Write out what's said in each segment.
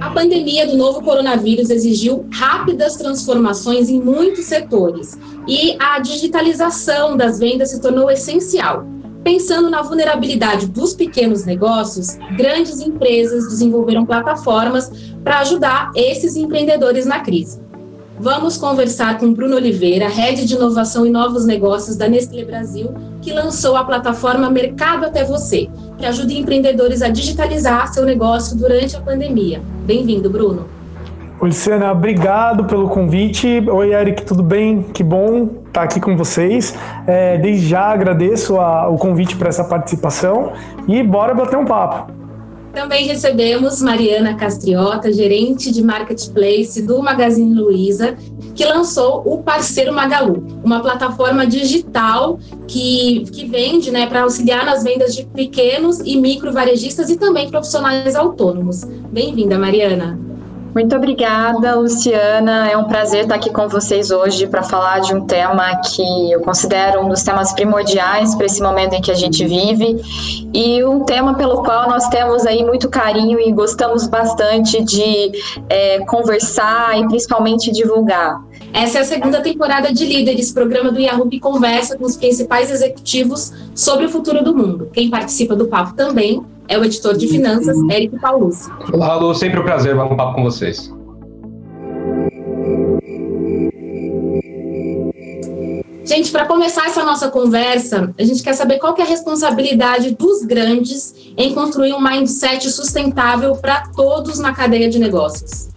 A pandemia do novo coronavírus exigiu rápidas transformações em muitos setores e a digitalização das vendas se tornou essencial. Pensando na vulnerabilidade dos pequenos negócios, grandes empresas desenvolveram plataformas para ajudar esses empreendedores na crise. Vamos conversar com Bruno Oliveira, Head de Inovação e Novos Negócios da Nestlé Brasil, que lançou a plataforma Mercado Até Você, que ajuda empreendedores a digitalizar seu negócio durante a pandemia. Bem-vindo, Bruno. Luciana, obrigado pelo convite. Oi, Eric, tudo bem? Que bom estar aqui com vocês. É, desde já agradeço a, o convite para essa participação e bora bater um papo. Também recebemos Mariana Castriota, gerente de marketplace do Magazine Luiza, que lançou o Parceiro Magalu, uma plataforma digital que, que vende né, para auxiliar nas vendas de pequenos e micro varejistas e também profissionais autônomos. Bem-vinda, Mariana. Muito obrigada, Luciana. É um prazer estar aqui com vocês hoje para falar de um tema que eu considero um dos temas primordiais para esse momento em que a gente vive e um tema pelo qual nós temos aí muito carinho e gostamos bastante de é, conversar e principalmente divulgar. Essa é a segunda temporada de Líderes, programa do Yahoo que conversa com os principais executivos sobre o futuro do mundo. Quem participa do papo também é o editor de finanças, Eric Paulucci. Olá, Lu, sempre um prazer bater um papo com vocês. Gente, para começar essa nossa conversa, a gente quer saber qual que é a responsabilidade dos grandes em construir um mindset sustentável para todos na cadeia de negócios.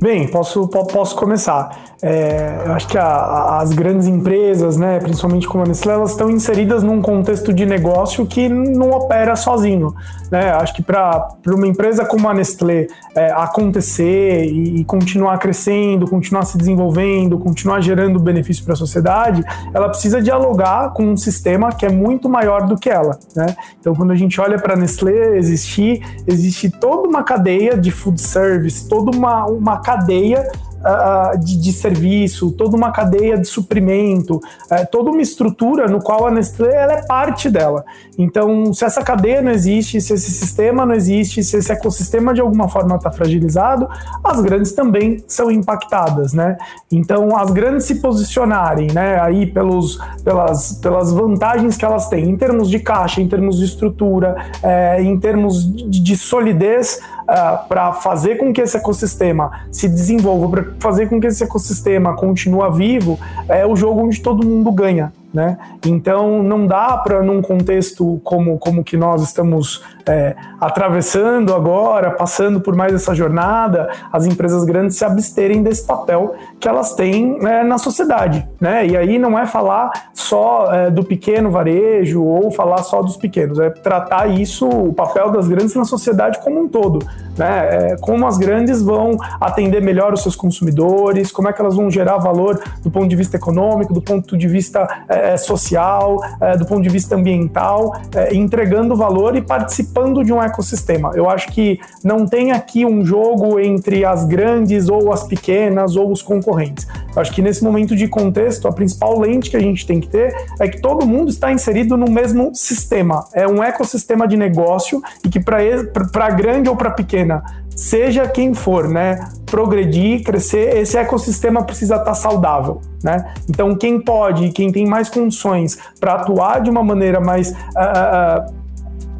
Bem, posso, posso começar. É, eu acho que a, as grandes empresas, né, principalmente como a Nestlé, elas estão inseridas num contexto de negócio que não opera sozinho. Né? Acho que para uma empresa como a Nestlé é, acontecer e, e, continuar crescendo, continuar se desenvolvendo, continuar gerando benefício para a sociedade, ela precisa dialogar com um sistema que é muito maior do que ela. Né? Então, quando a gente olha para a Nestlé existir, existe toda uma cadeia de food service, toda uma, uma cadeia uh, de, de, serviço, toda uma cadeia de suprimento, uh, toda uma estrutura no qual a Nestlé ela é parte dela. Então, se essa cadeia não existe, se esse sistema não existe, se esse ecossistema de alguma forma está fragilizado, as grandes também são impactadas, né? Então, as grandes se posicionarem, né, aí pelos, pelas, pelas vantagens que elas têm em termos de caixa, em termos de estrutura, é, em termos de, de solidez, uh, ah, para fazer com que esse ecossistema se desenvolva, para fazer com que esse ecossistema continue vivo, é o jogo onde todo mundo ganha. Né? Então não dá para num contexto como como que nós estamos é, atravessando agora, passando por mais essa jornada, as empresas grandes se absterem desse papel que elas têm é, na sociedade, né? E aí não é falar só é, do pequeno varejo ou falar só dos pequenos, é tratar isso o papel das grandes na sociedade como um todo, né? É, como as grandes vão atender melhor os seus consumidores, como é que elas vão gerar valor do ponto de vista econômico, do ponto de vista é, é, social, do ponto de vista ambiental, entregando valor e participando de um ecossistema. Eu acho que não tem aqui um jogo entre as grandes ou as pequenas ou os concorrentes. Eu acho que nesse momento de contexto, a principal lente que a gente tem que ter é que todo mundo está inserido no mesmo sistema. É um ecossistema de negócio e que para grande ou para pequena seja quem for, né, progredir, crescer, esse ecossistema precisa estar saudável, né? Então, quem pode, quem tem mais condições para atuar de uma maneira mais uh,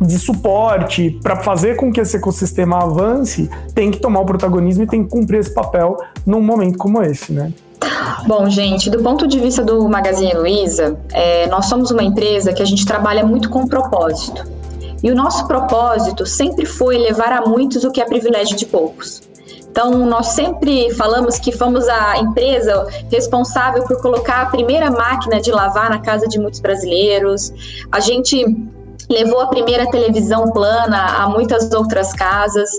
de suporte para fazer com que esse ecossistema avance, tem que tomar o protagonismo e tem que cumprir esse papel num momento como esse, né? Bom, gente, do ponto de vista do Magazine Luiza, é, nós somos uma empresa que a gente trabalha muito com propósito. E o nosso propósito sempre foi levar a muitos o que é privilégio de poucos. Então, nós sempre falamos que fomos a empresa responsável por colocar a primeira máquina de lavar na casa de muitos brasileiros. A gente levou a primeira televisão plana a muitas outras casas.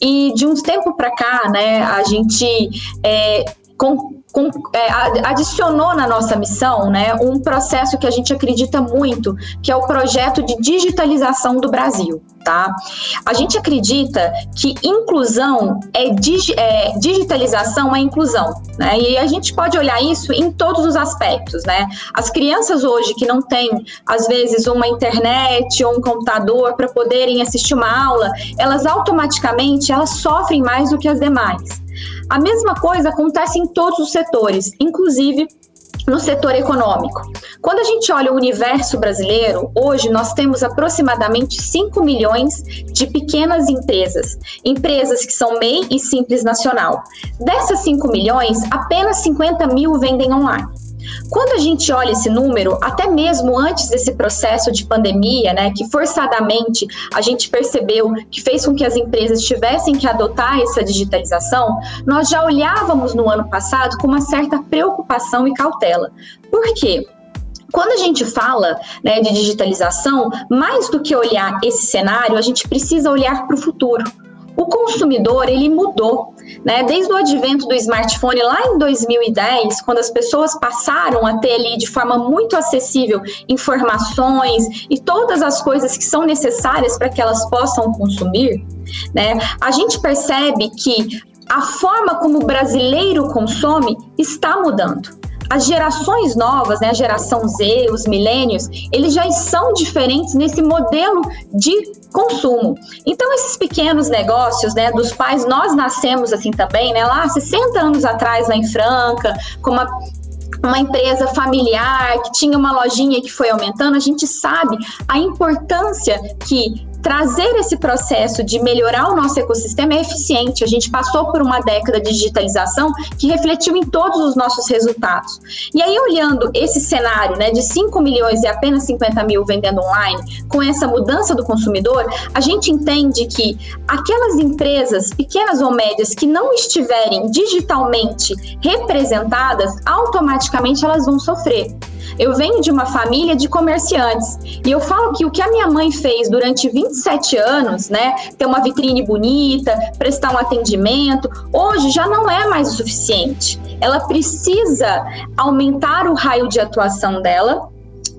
E de uns tempo para cá, né, a gente é, com com, é, adicionou na nossa missão né, um processo que a gente acredita muito, que é o projeto de digitalização do Brasil. Tá? A gente acredita que inclusão é, é digitalização é inclusão, né? E a gente pode olhar isso em todos os aspectos, né? As crianças hoje que não têm, às vezes, uma internet ou um computador para poderem assistir uma aula, elas automaticamente elas sofrem mais do que as demais. A mesma coisa acontece em todos os setores, inclusive no setor econômico. Quando a gente olha o universo brasileiro, hoje nós temos aproximadamente 5 milhões de pequenas empresas, empresas que são MEI e Simples Nacional. Dessas 5 milhões, apenas 50 mil vendem online. Quando a gente olha esse número, até mesmo antes desse processo de pandemia, né, que forçadamente a gente percebeu que fez com que as empresas tivessem que adotar essa digitalização, nós já olhávamos no ano passado com uma certa preocupação e cautela. Por quê? Quando a gente fala né, de digitalização, mais do que olhar esse cenário, a gente precisa olhar para o futuro. O consumidor ele mudou, né? Desde o advento do smartphone lá em 2010, quando as pessoas passaram a ter ali de forma muito acessível informações e todas as coisas que são necessárias para que elas possam consumir, né? A gente percebe que a forma como o brasileiro consome está mudando as gerações novas, né, a geração Z, os milênios, eles já são diferentes nesse modelo de consumo. Então, esses pequenos negócios, né, dos quais nós nascemos assim também, né, lá 60 anos atrás, lá em Franca, com uma uma empresa familiar que tinha uma lojinha que foi aumentando, a gente sabe a importância que trazer esse processo de melhorar o nosso ecossistema é eficiente. A gente passou por uma década de digitalização que refletiu em todos os nossos resultados. E aí, olhando esse cenário né, de 5 milhões e apenas 50 mil vendendo online, com essa mudança do consumidor, a gente entende que aquelas empresas, pequenas ou médias, que não estiverem digitalmente representadas, automaticamente elas vão sofrer. Eu venho de uma família de comerciantes e eu falo que o que a minha mãe fez durante 27 anos, né, ter uma vitrine bonita, prestar um atendimento, hoje já não é mais o suficiente. Ela precisa aumentar o raio de atuação dela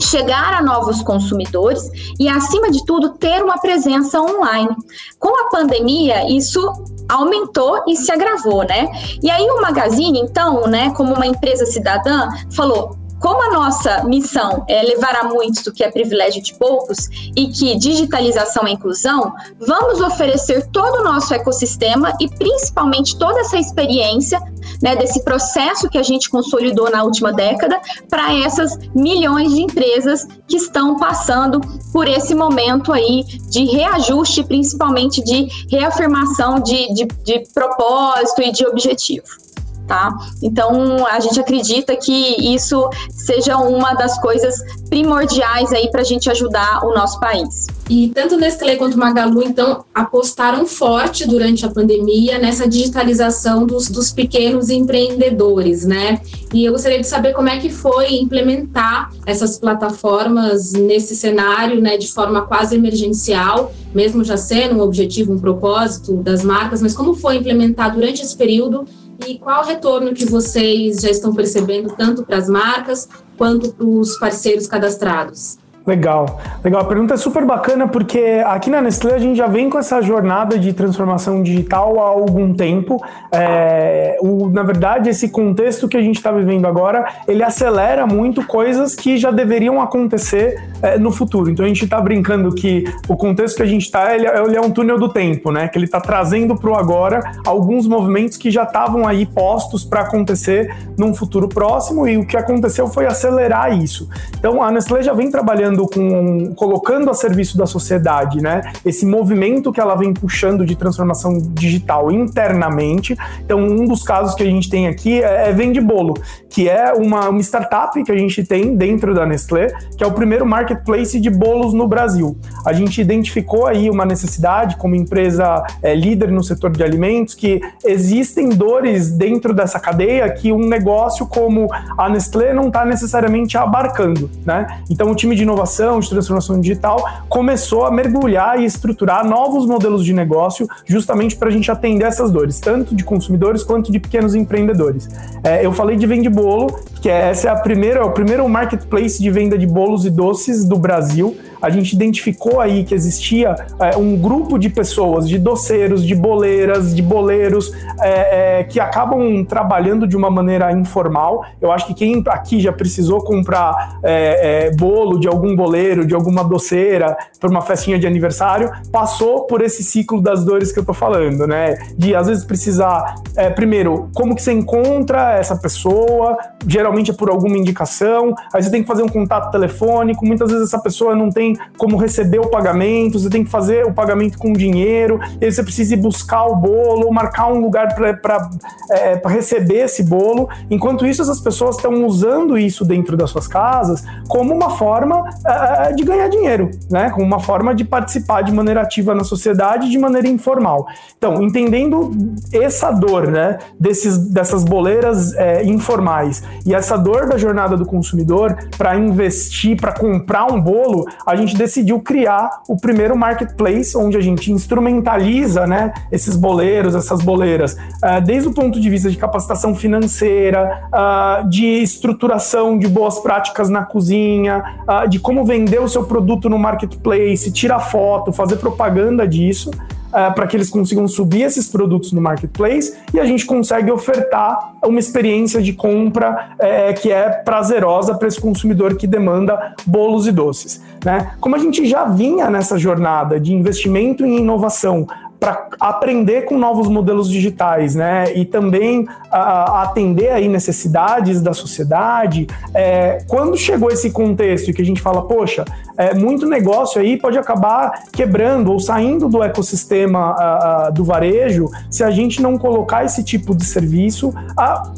chegar a novos consumidores e, acima de tudo, ter uma presença online. Com a pandemia, isso aumentou e se agravou, né? E aí o Magazine, então, né, como uma empresa cidadã, falou: como a nossa missão é levar a muitos o que é privilégio de poucos e que digitalização é inclusão, vamos oferecer todo o nosso ecossistema e principalmente toda essa experiência né, desse processo que a gente consolidou na última década para essas milhões de empresas que estão passando por esse momento aí de reajuste, principalmente de reafirmação de, de, de propósito e de objetivo tá? Então a gente acredita que isso seja uma das coisas primordiais aí para a gente ajudar o nosso país. E tanto Nestlé quanto Magalu, então, apostaram forte durante a pandemia nessa digitalização dos, dos pequenos empreendedores, né? E eu gostaria de saber como é que foi implementar essas plataformas nesse cenário, né, de forma quase emergencial, mesmo já sendo um objetivo, um propósito das marcas, mas como foi implementar durante esse período e qual o retorno que vocês já estão percebendo, tanto para as marcas quanto para os parceiros cadastrados? Legal, legal. A pergunta é super bacana porque aqui na Nestlé a gente já vem com essa jornada de transformação digital há algum tempo. É, o, na verdade, esse contexto que a gente está vivendo agora, ele acelera muito coisas que já deveriam acontecer é, no futuro. Então a gente está brincando que o contexto que a gente está, ele, ele, é um túnel do tempo, né? Que ele está trazendo para o agora alguns movimentos que já estavam aí postos para acontecer num futuro próximo e o que aconteceu foi acelerar isso. Então a Nestlé já vem trabalhando com colocando a serviço da sociedade, né? Esse movimento que ela vem puxando de transformação digital internamente. Então, um dos casos que a gente tem aqui é, é Vende Bolo, que é uma, uma startup que a gente tem dentro da Nestlé, que é o primeiro marketplace de bolos no Brasil. A gente identificou aí uma necessidade como empresa é, líder no setor de alimentos que existem dores dentro dessa cadeia que um negócio como a Nestlé não está necessariamente abarcando, né? Então o time de inovação de transformação digital, começou a mergulhar e estruturar novos modelos de negócio justamente para a gente atender essas dores, tanto de consumidores quanto de pequenos empreendedores. É, eu falei de Vende Bolo, que é, essa é a primeira, é o primeiro marketplace de venda de bolos e doces do Brasil. A gente identificou aí que existia é, um grupo de pessoas, de doceiros, de boleiras, de boleiros, é, é, que acabam trabalhando de uma maneira informal. Eu acho que quem aqui já precisou comprar é, é, bolo de algum boleiro, de alguma doceira, para uma festinha de aniversário, passou por esse ciclo das dores que eu tô falando, né? De às vezes precisar, primeiro, como que você encontra essa pessoa, geralmente é por alguma indicação, aí você tem que fazer um contato telefônico, muitas vezes essa pessoa não tem como receber o pagamento, você tem que fazer o pagamento com dinheiro, e aí você precisa ir buscar o bolo, marcar um lugar para é, receber esse bolo. Enquanto isso, essas pessoas estão usando isso dentro das suas casas como uma forma é, de ganhar dinheiro, né? Como uma forma de participar de maneira ativa na sociedade de maneira informal. Então, entendendo essa dor, né, desses, dessas boleiras é, informais e essa dor da jornada do consumidor para investir, para comprar um bolo, a gente decidiu criar o primeiro marketplace onde a gente instrumentaliza, né, esses boleiros, essas boleiras, uh, desde o ponto de vista de capacitação financeira, uh, de estruturação de boas práticas na cozinha, uh, de como vender o seu produto no marketplace, tirar foto, fazer propaganda disso uh, para que eles consigam subir esses produtos no marketplace e a gente consegue ofertar uma experiência de compra uh, que é prazerosa para esse consumidor que demanda bolos e doces. Né? Como a gente já vinha nessa jornada de investimento em inovação para aprender com novos modelos digitais, né? E também atender aí necessidades da sociedade. É, quando chegou esse contexto que a gente fala, poxa, é, muito negócio aí pode acabar quebrando ou saindo do ecossistema do varejo se a gente não colocar esse tipo de serviço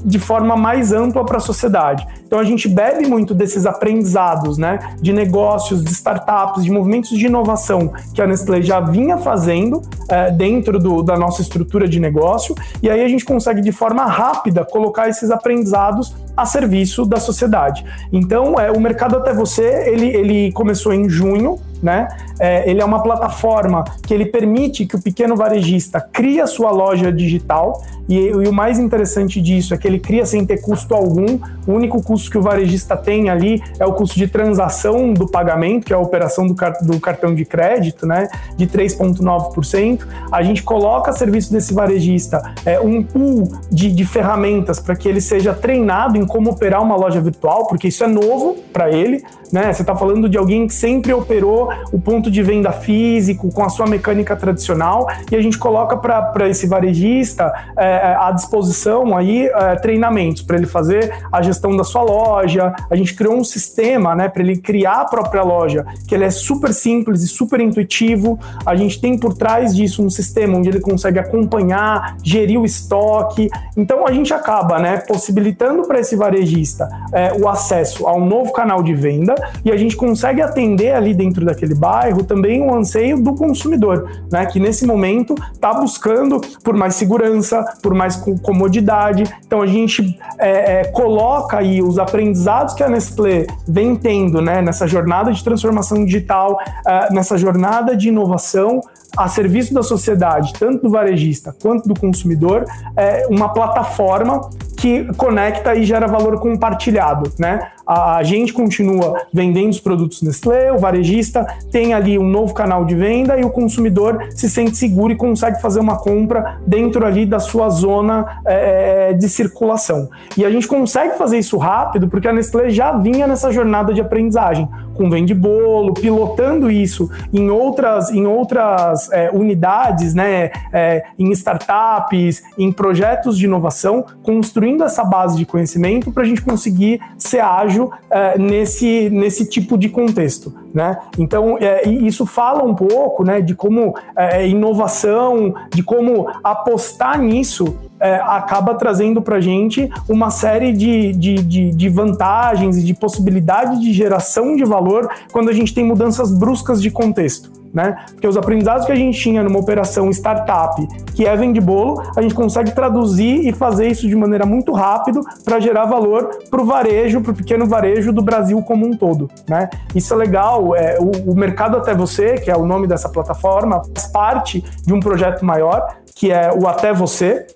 de forma mais ampla para a sociedade. Então a gente bebe muito desses aprendizados, né? De negócios, de startups, de movimentos de inovação que a Nestlé já vinha fazendo. É, dentro do, da nossa estrutura de negócio, e aí a gente consegue de forma rápida colocar esses aprendizados a serviço da sociedade. Então, é, o Mercado Até Você, ele, ele começou em junho, né? É, ele é uma plataforma que ele permite que o pequeno varejista crie a sua loja digital e, e, o mais interessante disso é que ele cria sem ter custo algum. O único custo que o varejista tem ali é o custo de transação do pagamento, que é a operação do, do cartão de crédito, né? De 3,9%. A gente coloca a serviço desse varejista é, um pool de, de ferramentas para que ele seja treinado em como operar uma loja virtual, porque isso é novo para ele né? Você está falando de alguém que sempre operou o ponto de venda físico com a sua mecânica tradicional e a gente coloca para esse varejista é, é, à disposição aí é, treinamentos para ele fazer a gestão da sua loja. A gente criou um sistema, né, para ele criar a própria loja, que ele é super simples e super intuitivo. A gente tem por trás disso um sistema onde ele consegue acompanhar, gerir o estoque. Então a gente acaba, né, possibilitando para esse varejista é, o acesso a um novo canal de venda e a gente consegue atender ali dentro daquele bairro também o anseio do consumidor, né? Que nesse momento está buscando por mais segurança, por mais comodidade. Então a gente é, é, coloca aí os aprendizados que a Nestlé vem tendo, né? Nessa jornada de transformação digital, uh, nessa jornada de inovação a serviço da sociedade, tanto do varejista quanto do consumidor, é uma plataforma que conecta e gera valor compartilhado, né? A, a, gente continua vendendo os produtos Nestlé, o varejista tem ali um novo canal de venda e o consumidor se sente seguro e consegue fazer uma compra dentro ali da sua zona é, é de circulação. E a gente consegue fazer isso rápido porque a Nestlé já vinha nessa jornada de aprendizagem com vende bolo, pilotando isso em outras, em outras é, unidades, né, é, em startups, em projetos de inovação, construindo essa base de conhecimento para a gente conseguir ser ágil é, nesse, nesse tipo de contexto. Né? Então, é, isso fala um pouco né, de como é, inovação, de como apostar nisso é, acaba trazendo para a gente uma série de, de, de, de, vantagens e de possibilidades de geração de valor quando a gente tem mudanças bruscas de contexto né? Porque os aprendizados que a gente tinha numa operação startup, que é vende bolo, a gente consegue traduzir e fazer isso de maneira muito rápido para gerar valor para o varejo, para o pequeno varejo do Brasil como um todo, né? Isso é legal. É, o, o Mercado Até Você, que é o nome dessa plataforma, faz parte de um projeto maior, que é o Até Você,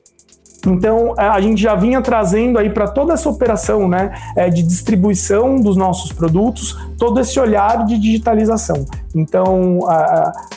então, é, a gente já vinha trazendo aí para toda essa operação né, é, de distribuição dos nossos produtos todo esse olhar de digitalização. Então,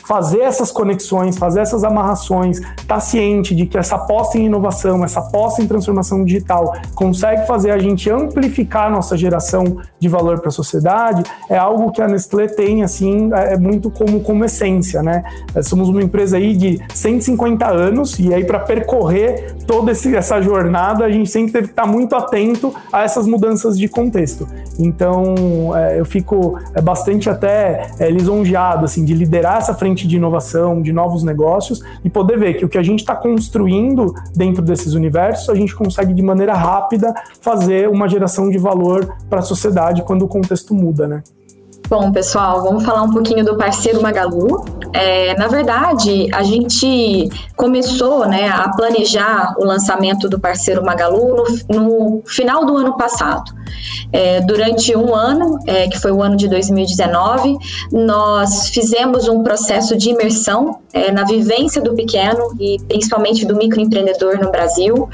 fazer essas conexões, fazer essas amarrações, estar tá ciente de que essa aposta em inovação, essa aposta em transformação digital consegue fazer a gente amplificar a nossa geração de valor para a sociedade, é algo que a Nestlé tem, assim, é, é muito como, como essência, né? É, somos uma empresa aí de 150 anos e aí para percorrer toda essa jornada, a gente sempre teve que estar tá muito atento a essas mudanças de contexto. Então, é, eu fico bastante até lisonjeado assim, de liderar essa frente de inovação, de novos negócios e poder ver que o que a gente está construindo dentro desses universos, a gente consegue de maneira rápida fazer uma geração de valor para a sociedade quando o contexto muda, né? Bom, pessoal, vamos falar um pouquinho do parceiro Magalu. É, na verdade, a gente começou né, a planejar o lançamento do parceiro Magalu no, no final do ano passado. É, durante um ano, é, que foi o ano de 2019, nós fizemos um processo de imersão é, na vivência do pequeno e principalmente do microempreendedor no Brasil.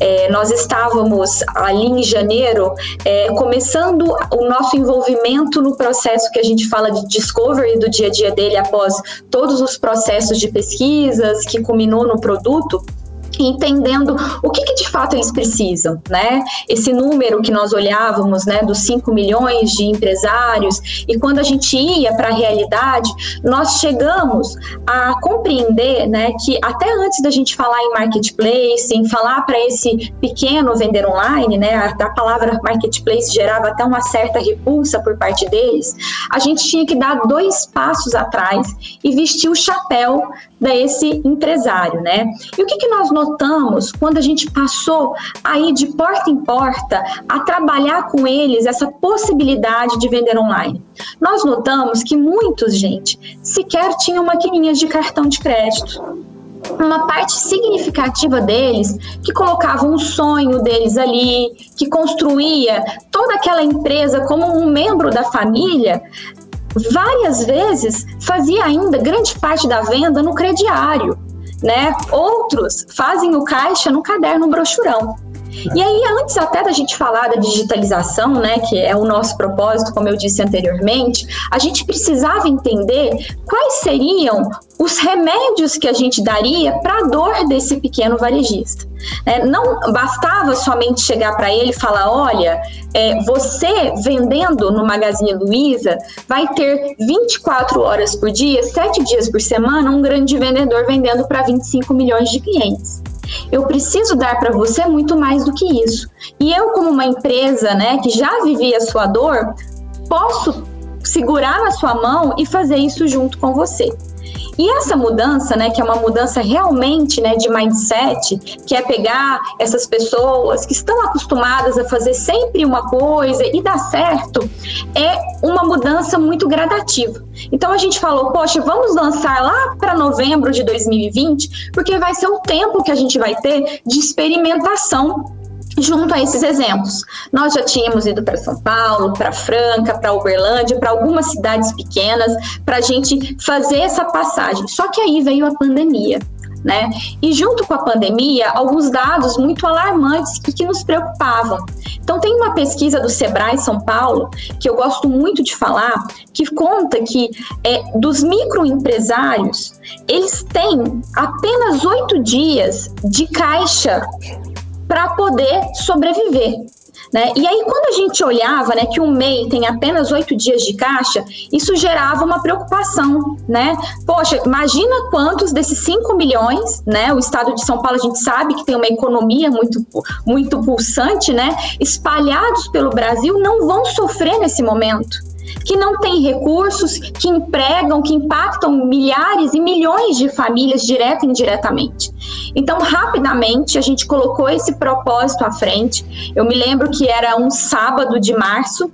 É, nós estávamos ali em janeiro é, começando o nosso envolvimento no processo que a gente fala de discovery do dia a dia dele após todos os processos de pesquisas que culminou no produto entendendo o que, que, de fato eles precisam, né? Esse número que nós olhávamos, né, dos 5 milhões de empresários, e quando a gente ia para a realidade, nós chegamos a compreender, né, que até antes da gente falar em marketplace, em falar para esse pequeno vender online, né, a, palavra marketplace gerava até uma certa repulsa por parte deles, a gente tinha que dar dois passos atrás e vestir o chapéu desse empresário, né? E o que, que nós quando a gente passou aí de porta em porta a trabalhar com eles essa possibilidade de vender online? Nós notamos que muitos, gente, sequer tinham maquininhas de cartão de crédito uma parte significativa deles que colocava um sonho deles ali, que construía toda aquela empresa como um membro da família, várias vezes fazia ainda grande parte da venda no crediário, né? Outros fazem o caixa no caderno brochurão. E aí, antes até da gente falar da digitalização, né, que é o nosso propósito, como eu disse anteriormente, a gente precisava entender quais seriam os remédios que a gente daria para a dor desse pequeno varejista. É, não bastava somente chegar para ele e falar: olha, é, você vendendo no Magazine Luiza vai ter 24 horas por dia, 7 dias por semana, um grande vendedor vendendo para 25 milhões de clientes. Eu preciso dar para você muito mais do que isso. E eu, como uma empresa né, que já vivia a sua dor, posso segurar na sua mão e fazer isso junto com você. E essa mudança, né, que é uma mudança realmente, né, de mindset, que é pegar essas pessoas que estão acostumadas a fazer sempre uma coisa e dar certo, é uma mudança muito gradativa. Então a gente falou, poxa, vamos lançar lá para novembro de 2020, porque vai ser o tempo que a gente vai ter de experimentação junto a esses exemplos. Nós já tínhamos ido para São Paulo, para Franca, para Uberlândia, para algumas cidades pequenas, para a gente fazer essa passagem. Só que aí veio a pandemia. Né? E junto com a pandemia, alguns dados muito alarmantes que, que nos preocupavam. Então, tem uma pesquisa do Sebrae São Paulo, que eu gosto muito de falar, que conta que é, dos microempresários, eles têm apenas oito dias de caixa para poder sobreviver. Né? E aí, quando a gente olhava né, que o MEI tem apenas oito dias de caixa, isso gerava uma preocupação, né? Poxa, imagina quantos desses 5 milhões, né? O estado de São Paulo, a gente sabe que tem uma economia muito, muito pulsante, né? Espalhados pelo Brasil, não vão sofrer nesse momento que não têm recursos, que empregam, que impactam milhares e milhões de famílias direta e indiretamente. Então, rapidamente, a gente colocou esse propósito à frente. Eu me lembro que era um sábado de março,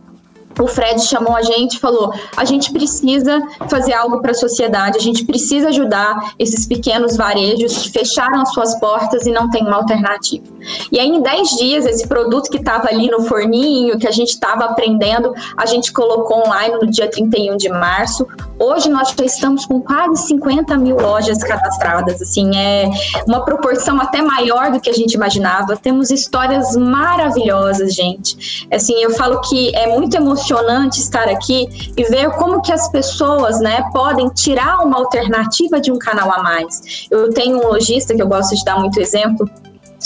o Fred chamou a gente e falou: a gente precisa fazer algo para a sociedade, a gente precisa ajudar esses pequenos varejos que fecharam as suas portas e não tem uma alternativa. E aí, em 10 dias, esse produto que estava ali no forninho, que a gente estava aprendendo, a gente colocou online no dia 31 de março. Hoje nós já estamos com quase 50 mil lojas cadastradas, assim, é uma proporção até maior do que a gente imaginava. Temos histórias maravilhosas, gente. Assim, eu falo que é muito emocionante estar aqui e ver como que as pessoas, né, podem tirar uma alternativa de um canal a mais. Eu tenho um lojista que eu gosto de dar muito exemplo,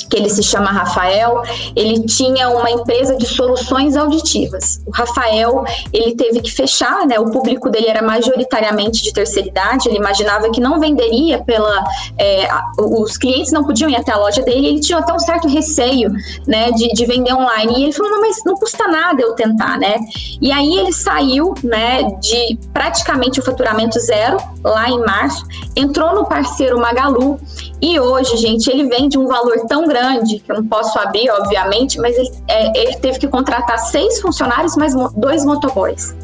que ele se chama Rafael, ele tinha uma empresa de soluções auditivas. O Rafael, ele teve que fechar, né? O público dele era majoritariamente de terceira idade, ele imaginava que não venderia pela... É, os clientes não podiam ir até a loja dele, ele tinha até um certo receio, né, de, de vender online. E ele falou, não, mas não custa nada eu tentar, né? E aí ele saiu, né, de praticamente o faturamento zero, lá em março, entrou no parceiro Magalu, e hoje, gente, ele vende um valor tão grande, que eu não posso abrir, obviamente, mas ele, é, ele teve que contratar seis funcionários mais dois motoboys.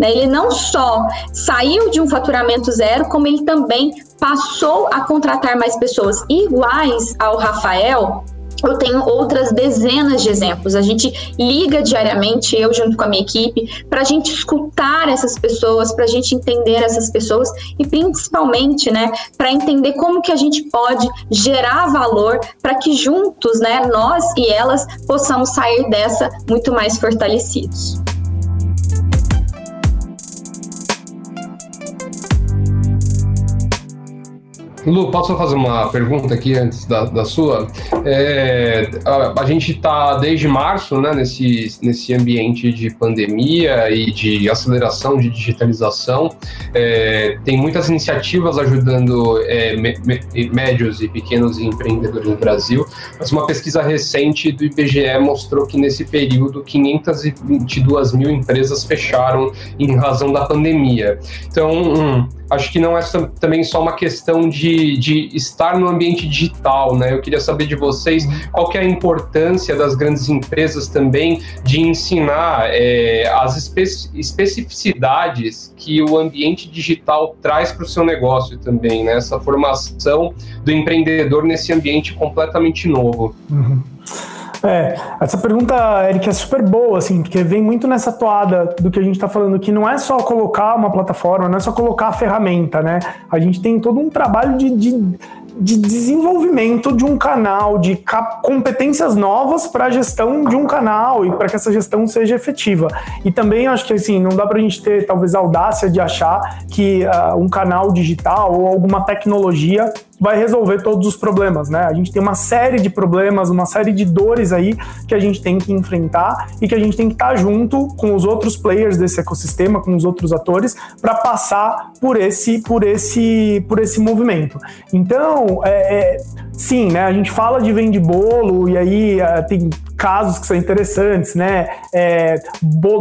Né? Ele não só saiu de um faturamento zero, como ele também passou a contratar mais pessoas iguais ao Rafael eu tenho outras dezenas de exemplos. A gente liga diariamente, eu junto com a minha equipe, para a gente escutar essas pessoas, para a gente entender essas pessoas e principalmente, né, para entender como que a gente pode gerar valor para que juntos, né, nós e elas possamos sair dessa muito mais fortalecidos. Lu, posso fazer uma pergunta aqui antes da, da sua? É, a, a, gente está desde março né, nesse, nesse ambiente de pandemia e de aceleração de digitalização. É, tem muitas iniciativas ajudando é, me, me, médios e pequenos empreendedores no Brasil, mas uma pesquisa recente do IBGE mostrou que nesse período 522 mil empresas fecharam em razão da pandemia. Então, hum, acho que não é também só uma questão de, de estar no ambiente digital, né? Eu queria saber de vocês qual que é a importância das grandes empresas também de ensinar é, as espe especificidades que o ambiente digital traz para o seu negócio também, né? Essa formação do empreendedor nesse ambiente completamente novo. Uhum. É, essa pergunta, Eric, é super boa, assim, porque vem muito nessa toada do que a gente está falando, que não é só colocar uma plataforma, não é só colocar a ferramenta, né? A gente tem todo um trabalho de, de de desenvolvimento de um canal, de competências novas para a gestão de um canal e para que essa gestão seja efetiva. E também acho que assim, não dá para a gente ter talvez a audácia de achar que uh, um canal digital ou alguma tecnologia vai resolver todos os problemas, né? A gente tem uma série de problemas, uma série de dores aí que a gente tem que enfrentar e que a gente tem que estar junto com os outros players desse ecossistema, com os outros atores, para passar por esse, por esse, por esse movimento. Então, é, é, sim, né? A gente fala de vende bolo e aí é, tem casos que são interessantes, né? É,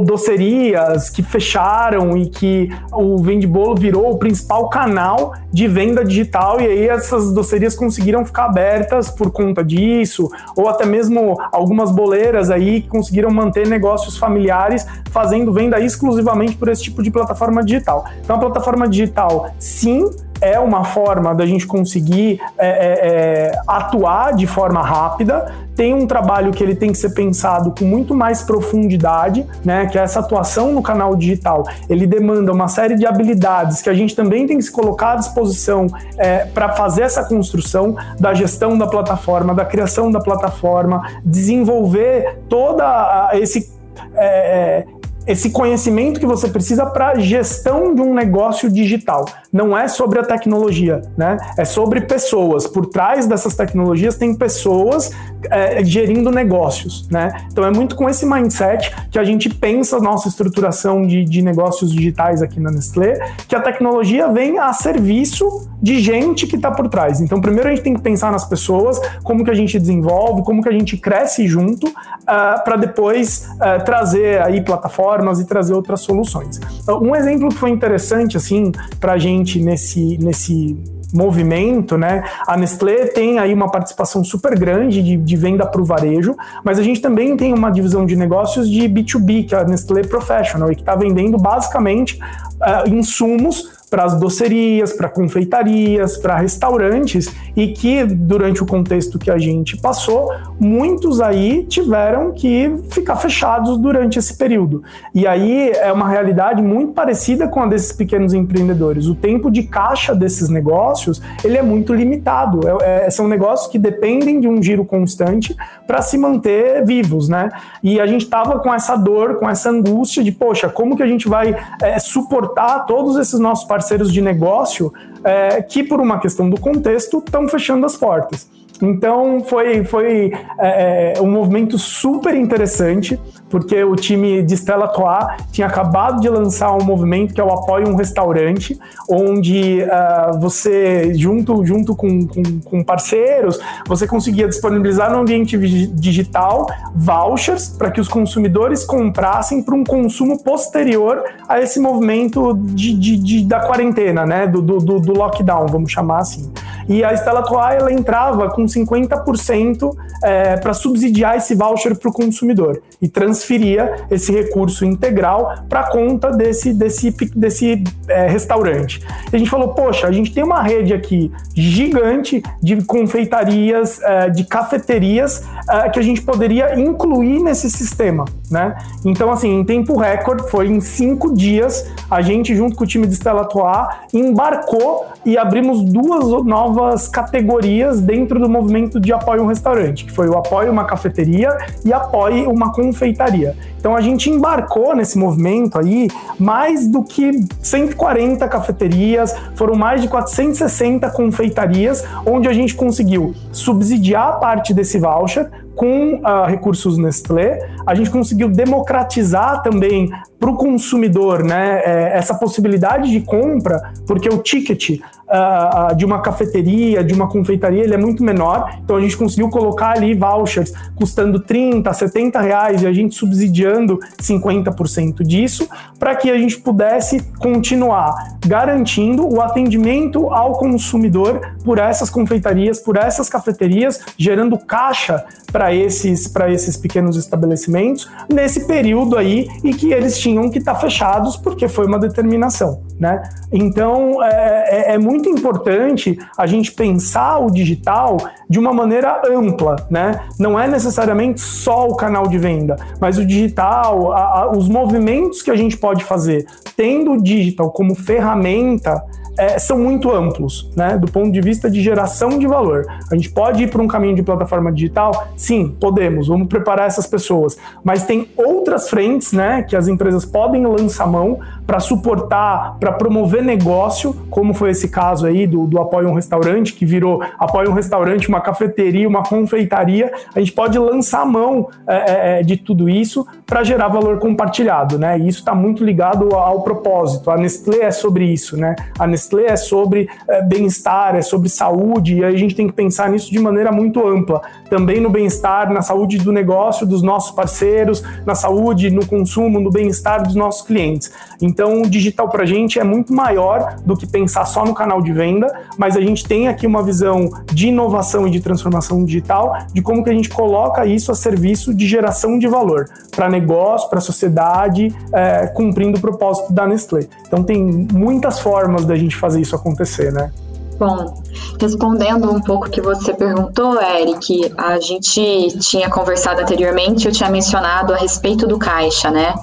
docerias que fecharam e que o Vende Bolo virou o principal canal de venda digital e aí essas docerias conseguiram ficar abertas por conta disso, ou até mesmo algumas boleiras aí que conseguiram manter negócios familiares fazendo venda exclusivamente por esse tipo de plataforma digital. Então a plataforma digital, sim, é uma forma da gente conseguir é, é, é, atuar de forma rápida. Tem um trabalho que ele tem que ser pensado com muito mais profundidade, né? Que é essa atuação no canal digital. Ele demanda uma série de habilidades que a gente também tem que se colocar à disposição é, para fazer essa construção da gestão da plataforma, da criação da plataforma, desenvolver toda esse é, é esse conhecimento que você precisa para gestão de um negócio digital. Não é sobre a tecnologia, né? É sobre pessoas. Por trás dessas tecnologias tem pessoas é, gerindo negócios, né? Então é muito com esse mindset que a gente pensa nossa estruturação de, de negócios digitais aqui na Nestlé, que a tecnologia vem a serviço de gente que está por trás. Então primeiro a gente tem que pensar nas pessoas, como que a gente desenvolve, como que a gente cresce junto, uh, ah, para depois uh, trazer aí plataformas plataformas e trazer outras soluções. Então, um exemplo que foi interessante assim para a gente nesse, nesse movimento, né? A Nestlé tem aí uma participação super grande de, de venda para o varejo, mas a gente também tem uma divisão de negócios de B2B, que é a Nestlé Professional, e que está vendendo basicamente uh, insumos para as docerias, para confeitarias, para restaurantes e que durante o contexto que a gente passou, muitos aí tiveram que ficar fechados durante esse período. E aí é uma realidade muito parecida com a desses pequenos empreendedores. O tempo de caixa desses negócios ele é muito limitado. É, é, são negócios que dependem de um giro constante para se manter vivos, né? E a gente estava com essa dor, com essa angústia de, poxa, como que a gente vai é, suportar todos esses nossos parceiros de negócio é, que, por uma questão do contexto, estão fechando as portas. Então foi, foi é, é, um movimento super interessante, porque o time de Stella Toa tinha acabado de lançar um movimento que é o Apoio um Restaurante, onde uh, você, junto, junto com, com, com, parceiros, você conseguia disponibilizar no ambiente digital vouchers para que os consumidores comprassem para um consumo posterior a esse movimento de, de, de da quarentena, né? Do, do, do, lockdown, vamos chamar assim. E a Stella Toa ela entrava com 50% é, para subsidiar esse voucher para o consumidor e transferia esse recurso integral para conta desse, desse, desse é, restaurante. E a gente falou, poxa, a gente tem uma rede aqui gigante de confeitarias, é, de cafeterias é, que a gente poderia incluir nesse sistema, né? Então, assim, em tempo recorde, foi em cinco dias, a gente, junto com o time de Stella Toa, embarcou e abrimos duas novas categorias dentro do movimento de apoio um restaurante, que foi o apoio uma cafeteria e apoie uma confeitaria. Então a gente embarcou nesse movimento aí mais do que 140 cafeterias, foram mais de 460 confeitarias, onde a gente conseguiu subsidiar parte desse voucher com uh, recursos Nestlé, a gente conseguiu democratizar também para o consumidor né, é, essa possibilidade de compra, porque o ticket uh, de uma cafeteria, de uma confeitaria, ele é muito menor. Então a gente conseguiu colocar ali vouchers custando 30, 70 reais e a gente subsidiando 50% disso, para que a gente pudesse continuar garantindo o atendimento ao consumidor por essas confeitarias, por essas cafeterias, gerando caixa para esses, esses pequenos estabelecimentos nesse período aí e que eles tinham que estar tá fechados porque foi uma determinação. Né? Então é, é, é, muito importante a gente pensar o digital de uma maneira ampla, né? Não é necessariamente só o canal de venda, mas o digital, a, a, os movimentos que a gente pode fazer, tendo o digital como ferramenta é, são muito amplos, né? Do ponto de vista de geração de valor. A gente pode ir para um caminho de plataforma digital? Sim, podemos. Vamos preparar essas pessoas. Mas tem outras frentes, né? Que as empresas podem lançar mão para suportar, para promover negócio, como foi esse caso aí do, do Apoio um Restaurante, que virou Apoio um Restaurante, uma cafeteria, uma confeitaria. A gente pode lançar mão é, é, é de tudo isso para gerar valor compartilhado, né? E isso está muito ligado ao, ao propósito. A Nestlé é sobre isso, né? A Nestlé Nestlé é sobre é, bem-estar, é sobre saúde, e a gente tem que pensar nisso de maneira muito ampla. Também no bem-estar, na saúde do negócio dos nossos parceiros, na saúde, no consumo, no bem-estar dos nossos clientes. Então, o digital para a gente é muito maior do que pensar só no canal de venda, mas a gente tem aqui uma visão de inovação e de transformação digital, de como que a gente coloca isso a serviço de geração de valor para negócio, para sociedade, é, cumprindo o propósito da Nestlé. Então, tem muitas formas da gente gente fazer isso acontecer, né? Bom, respondendo um pouco o que você perguntou, Eric, a gente tinha conversado anteriormente, eu tinha mencionado a respeito do caixa, né?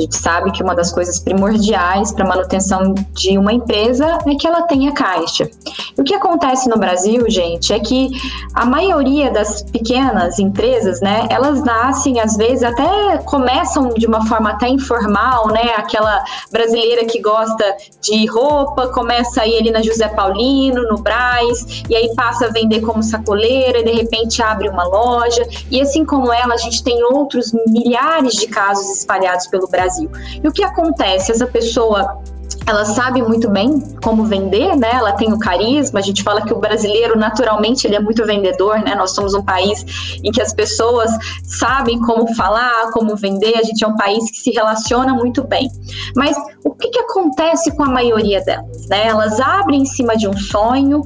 Gente sabe que uma das coisas primordiais para a manutenção de uma empresa é que ela tenha caixa. E o que acontece no Brasil, gente, é que a maioria das pequenas empresas, né, elas nascem, às vezes, até começam de uma forma até informal, né? Aquela brasileira que gosta de roupa, começa aí ali na José Paulino, no Braz, e aí passa a vender como sacoleira, e de repente abre uma loja. E assim como ela, a gente tem outros milhares de casos espalhados pelo Brasil Brasil. E o que acontece? Essa pessoa ela sabe muito bem como vender, né? Ela tem o carisma. A gente fala que o brasileiro naturalmente ele é muito vendedor, né? Nós somos um país em que as pessoas sabem como falar, como vender. A gente é um país que se relaciona muito bem. Mas o que, que acontece com a maioria delas? Né? Elas abrem em cima de um sonho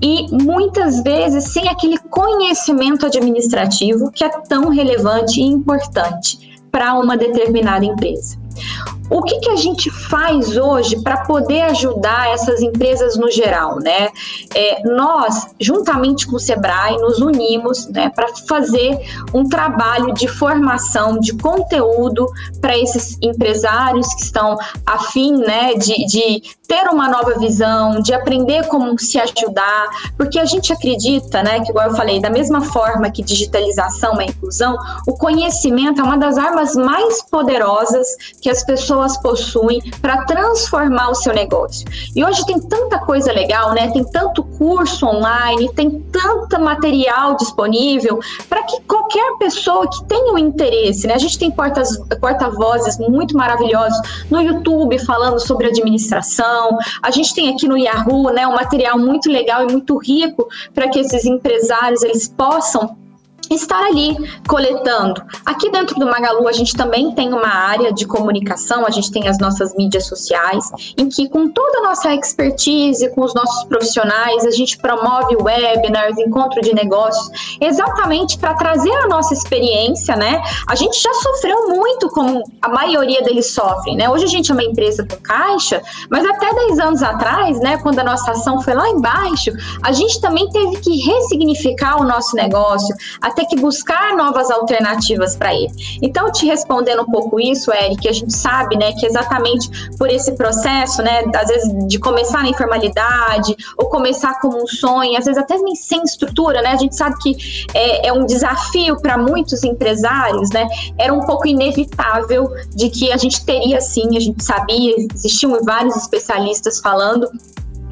e muitas vezes sem aquele conhecimento administrativo que é tão relevante e importante para uma determinada empresa. O que, que a gente faz hoje para poder ajudar essas empresas no geral, né? É, nós, juntamente com o Sebrae, nos unimos né, para fazer um trabalho de formação de conteúdo para esses empresários que estão afim né, de, de ter uma nova visão, de aprender como se ajudar, porque a gente acredita, né, que igual eu falei, da mesma forma que digitalização é inclusão, o conhecimento é uma das armas mais poderosas que as pessoas possuem para transformar o seu negócio. E hoje tem tanta coisa legal, né? Tem tanto curso online, tem tanta material disponível para que qualquer pessoa que tenha um interesse, né? A gente tem porta-vozes muito maravilhosos no YouTube falando sobre administração a gente tem aqui no Yahoo, né, um material muito legal e muito rico para que esses empresários eles possam estar ali coletando. Aqui dentro do Magalu a gente também tem uma área de comunicação, a gente tem as nossas mídias sociais, em que com toda a nossa expertise, com os nossos profissionais, a gente promove webinars, encontro de negócios, exatamente para trazer a nossa experiência, né? A gente já sofreu muito como a maioria deles sofrem, né? Hoje a gente é uma empresa com caixa, mas até 10 anos atrás, né, quando a nossa ação foi lá embaixo, a gente também teve que ressignificar o nosso negócio, até ter que buscar novas alternativas para ele. Então, te respondendo um pouco isso, Eric, a gente sabe, né, que exatamente por esse processo, né, às vezes de começar na informalidade ou começar como um sonho, às vezes até nem sem estrutura, né, a gente sabe que é, é um desafio para muitos empresários, né, era um pouco inevitável de que a gente teria sim, a gente sabia, existiam vários especialistas falando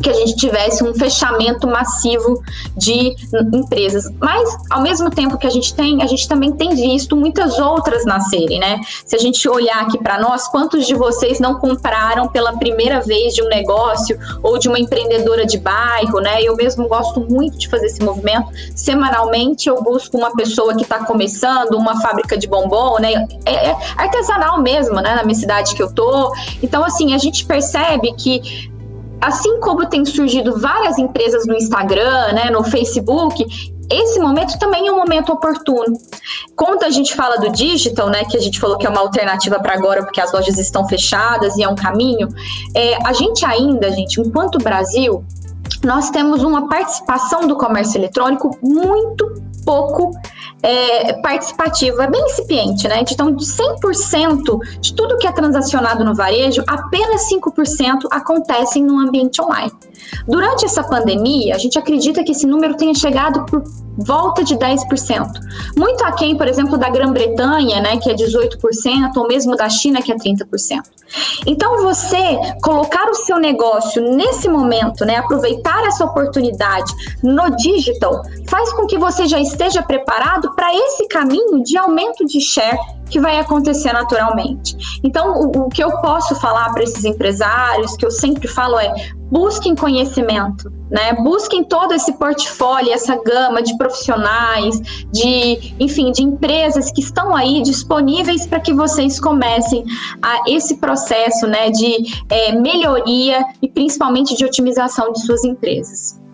que a gente tivesse um fechamento massivo de empresas. Mas, ao mesmo tempo que a gente tem, a gente também tem visto muitas outras nascerem, né? Se a gente olhar aqui para nós, quantos de vocês não compraram pela primeira vez de um negócio ou de uma empreendedora de bairro, né? Eu mesmo gosto muito de fazer esse movimento. Semanalmente eu busco uma pessoa que está começando, uma fábrica de bombom, né? É, é artesanal mesmo, né? Na minha cidade que eu tô. Então, assim, a gente percebe que assim como tem surgido várias empresas no Instagram, né, no Facebook, esse momento também é um momento oportuno. Quando a gente fala do digital, né, que a gente falou que é uma alternativa para agora, porque as lojas estão fechadas e é um caminho, é, a gente ainda, gente, enquanto Brasil, nós temos uma participação do comércio eletrônico muito pouco é, participativa, é bem incipiente, né? Então, de 100% de tudo que é transacionado no varejo, apenas 5% acontecem no ambiente online. Durante essa pandemia, a gente acredita que esse número tenha chegado por volta de 10%. Muito aquém, por exemplo, da Grã-Bretanha, né, que é 18%, ou mesmo da China, que é 30%. Então, você colocar o seu negócio nesse momento, né, aproveitar essa oportunidade no digital, faz com que você já esteja preparado para esse caminho de aumento de share que vai acontecer naturalmente. Então, o, o que eu posso falar para esses empresários, que eu sempre falo é: busquem conhecimento, né? Busquem todo esse portfólio, essa gama de profissionais, de, enfim, de empresas que estão aí disponíveis para que vocês comecem a esse processo, né, de é, melhoria e principalmente de otimização de suas empresas.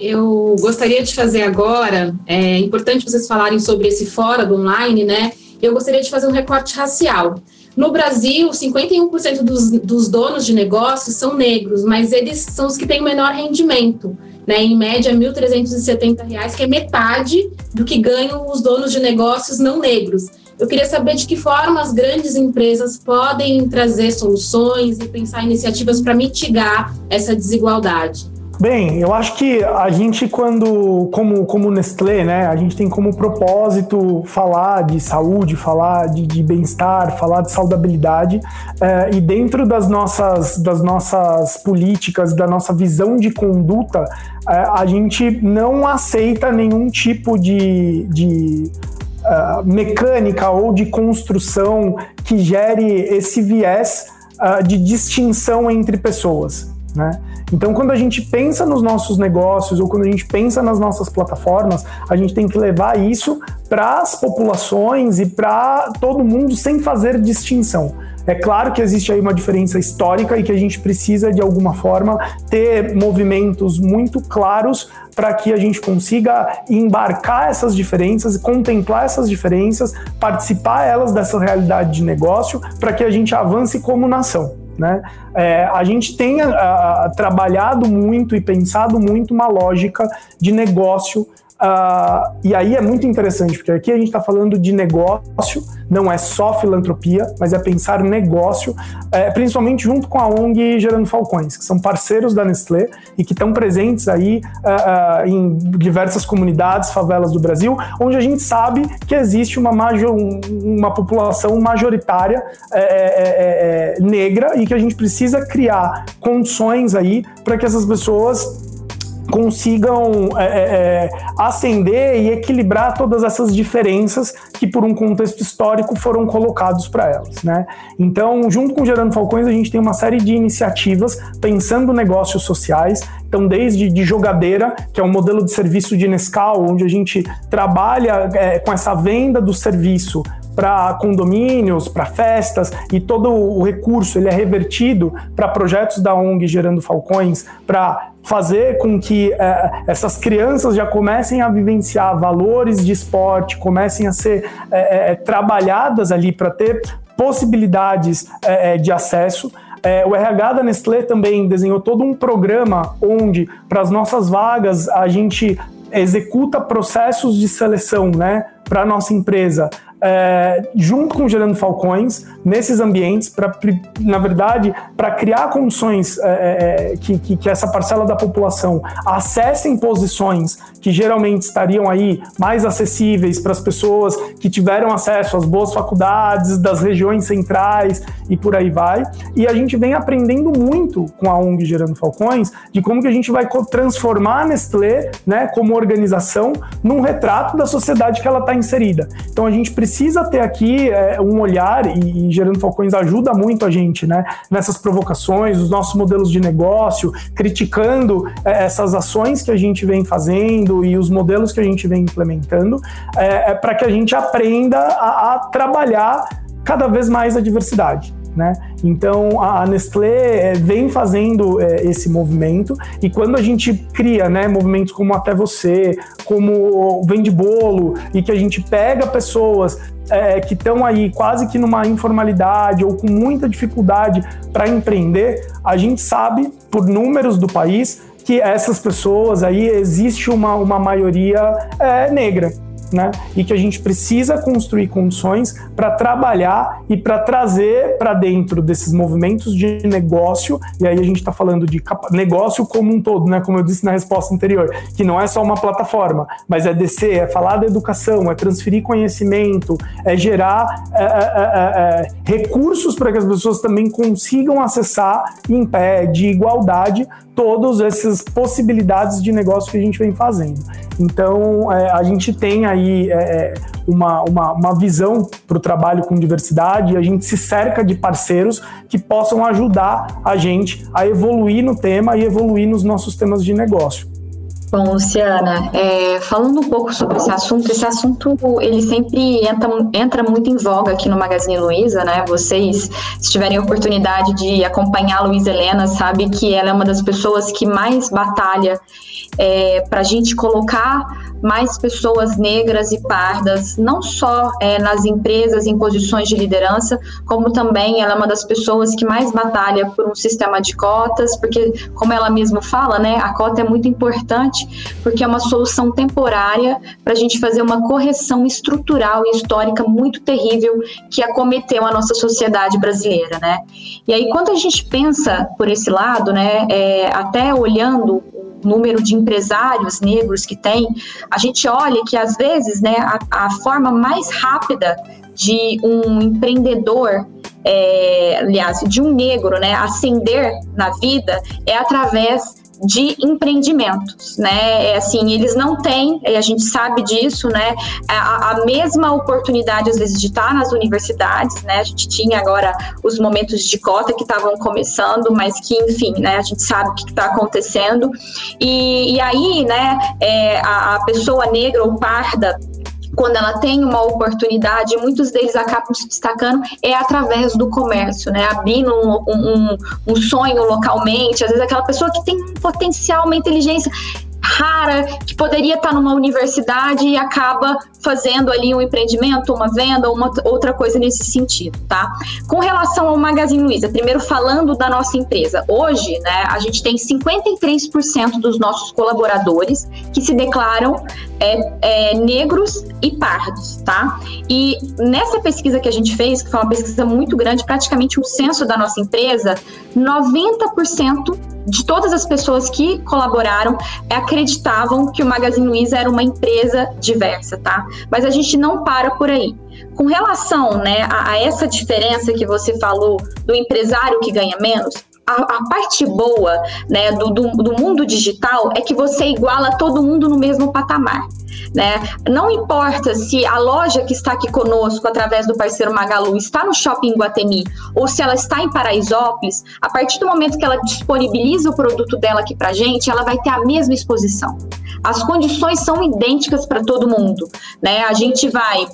Eu gostaria de fazer agora, é importante vocês falarem sobre esse fora do online, né? Eu gostaria de fazer um recorte racial. No Brasil, 51% dos, dos donos de negócios são negros, mas eles são os que têm o menor rendimento. Né, em média, R$ 1.370, que é metade do que ganham os donos de negócios não negros. Eu queria saber de que forma as grandes empresas podem trazer soluções e pensar iniciativas para mitigar essa desigualdade. Bem, eu acho que a gente, quando, como, como Nestlé, né, a gente tem como propósito falar de saúde, falar de, de bem-estar, falar de saudabilidade, é, e dentro das nossas, das nossas políticas, da nossa visão de conduta, é, a gente não aceita nenhum tipo de, de uh, mecânica ou de construção que gere esse viés uh, de distinção entre pessoas. Né? Então, quando a gente pensa nos nossos negócios ou quando a gente pensa nas nossas plataformas, a gente tem que levar isso para as populações e para todo mundo sem fazer distinção. É claro que existe aí uma diferença histórica e que a gente precisa, de alguma forma, ter movimentos muito claros para que a gente consiga embarcar essas diferenças, contemplar essas diferenças, participar elas dessa realidade de negócio, para que a gente avance como nação. Né? É, a gente tem a, a, trabalhado muito e pensado muito uma lógica de negócio Uh, e aí é muito interessante, porque aqui a gente está falando de negócio, não é só filantropia, mas é pensar negócio, é, principalmente junto com a ONG Gerando Falcões, que são parceiros da Nestlé e que estão presentes aí uh, uh, em diversas comunidades, favelas do Brasil, onde a gente sabe que existe uma, major, uma população majoritária é, é, é, negra e que a gente precisa criar condições aí para que essas pessoas consigam é, é, é, e equilibrar todas essas diferenças que, por um contexto histórico, foram colocados para elas. Né? Então, junto com Gerando Falcões, a gente tem uma série de iniciativas pensando negócios sociais. Então, desde de jogadeira, que é um modelo de serviço de Nescau, onde a gente trabalha é, com essa venda do serviço para condomínios, para festas e todo o recurso ele é revertido para projetos da ONG gerando falcões para fazer com que é, essas crianças já comecem a vivenciar valores de esporte, comecem a ser é, é, trabalhadas ali para ter possibilidades é, é, de acesso. É, o RH da Nestlé também desenhou todo um programa onde, para as nossas vagas, a gente executa processos de seleção né, para a nossa empresa é, junto com Gerando Falcões, nesses ambientes, para, na verdade, para criar condições é, é, é, que, que, que, essa parcela da população acessem posições que geralmente estariam aí mais acessíveis para as pessoas que tiveram acesso às boas faculdades das regiões centrais e por aí vai. E a gente vem aprendendo muito com a ONG Gerando Falcões de como que a gente vai transformar a Nestlé, né, como organização, num retrato da sociedade que ela está inserida. Então a gente precisa precisa ter aqui é, um olhar, e, e, Gerando Falcões ajuda muito a gente né, nessas provocações, os nossos modelos de negócio, criticando é, essas ações que a gente vem fazendo e os modelos que a gente vem implementando, é, é para que a gente aprenda a, a trabalhar cada vez mais a diversidade. Né? Então a Nestlé é, vem fazendo é, esse movimento e quando a gente cria né, movimentos como Até Você, como Vende Bolo e que a gente pega pessoas é, que estão aí quase que numa informalidade ou com muita dificuldade para empreender, a gente sabe por números do país que essas pessoas aí existe uma, uma maioria é, negra né? E que a gente precisa construir condições para trabalhar e para trazer para dentro desses movimentos de negócio, e aí a gente está falando de negócio como um todo, né? Como eu disse na resposta anterior, que não é só uma plataforma, mas é descer, é falar da educação, é transferir conhecimento, é gerar é, é, é, é recursos para que as pessoas também consigam acessar em pé de igualdade todas essas possibilidades de negócio que a gente vem fazendo. Então, é, a gente tem aí é, é uma, uma, uma visão para o trabalho com diversidade e a gente se cerca de parceiros que possam ajudar a gente a evoluir no tema e evoluir nos nossos temas de negócio. Bom, Luciana, é, falando um pouco sobre esse assunto, esse assunto ele sempre entra, entra muito em voga aqui no Magazine Luiza, né? Vocês, se tiverem oportunidade de acompanhar a Luiza Helena, sabe que ela é uma das pessoas que mais batalha é, para a gente colocar mais pessoas negras e pardas, não só é, nas empresas em posições de liderança, como também ela é uma das pessoas que mais batalha por um sistema de cotas, porque, como ela mesma fala, né, a cota é muito importante, porque é uma solução temporária para a gente fazer uma correção estrutural e histórica muito terrível que acometeu a nossa sociedade brasileira, né? E aí, quando a gente pensa por esse lado, né, é, até olhando número de empresários negros que tem, a gente olha que às vezes, né, a, a forma mais rápida de um empreendedor, é, aliás, de um negro, né, ascender na vida é através de empreendimentos, né? É assim, eles não têm, a gente sabe disso, né? A, a, mesma oportunidade às vezes de estar nas universidades, né? A gente tinha agora os momentos de cota que estavam começando, mas que, enfim, né? A gente sabe o que está acontecendo e, e, aí, né? É, a, a pessoa negra ou parda quando ela tem uma oportunidade, muitos deles acabam se destacando é através do comércio, né? Abrindo um, um, um sonho localmente, às vezes aquela pessoa que tem um potencial, uma inteligência rara, que poderia estar numa universidade e acaba fazendo ali um empreendimento, uma venda, uma outra coisa nesse sentido, tá? Com relação ao Magazine Luiza, primeiro falando da nossa empresa, hoje, né, a gente tem 53% dos nossos colaboradores que se declaram é, é, negros e pardos, tá? E nessa pesquisa que a gente fez, que foi uma pesquisa muito grande, praticamente um censo da nossa empresa, 90% de todas as pessoas que colaboraram acreditavam que o Magazine Luiza era uma empresa diversa, tá? Mas a gente não para por aí. Com relação né, a, a essa diferença que você falou do empresário que ganha menos, a, a, parte boa né, do, do, do, mundo digital é que você iguala todo mundo no mesmo patamar. Né? Não importa se a loja que está aqui conosco, através do parceiro Magalu, está no shopping Guatemi ou se ela está em Paraisópolis, a partir do momento que ela disponibiliza o produto dela aqui para gente, ela vai ter a mesma exposição. As condições são idênticas para todo mundo. Né? A gente vai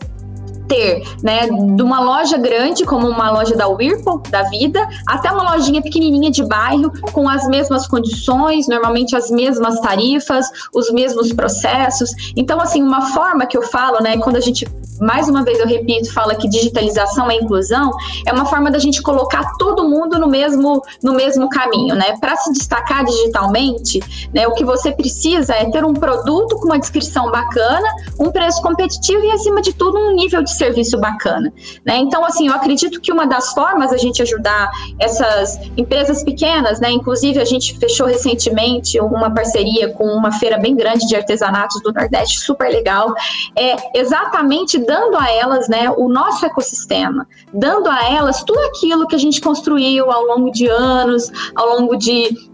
ter, né, de uma loja grande, como uma loja da Whirlpool, da vida, até uma lojinha pequenininha de bairro, com as mesmas condições, normalmente as mesmas tarifas, os mesmos processos. Então, assim, uma forma que eu falo, né, quando a gente mais uma vez eu repito, fala que digitalização é inclusão, é uma forma da gente colocar todo mundo no mesmo, no mesmo caminho, né? Para se destacar digitalmente, né, o que você precisa é ter um produto com uma descrição bacana, um preço competitivo e, acima de tudo, um nível de serviço bacana. Né? Então, assim, eu acredito que uma das formas a gente ajudar essas empresas pequenas, né? Inclusive, a gente fechou recentemente uma parceria com uma feira bem grande de artesanatos do Nordeste, super legal, é exatamente dando a elas né, o nosso ecossistema, dando a elas tudo aquilo que a gente construiu ao longo de anos, ao longo de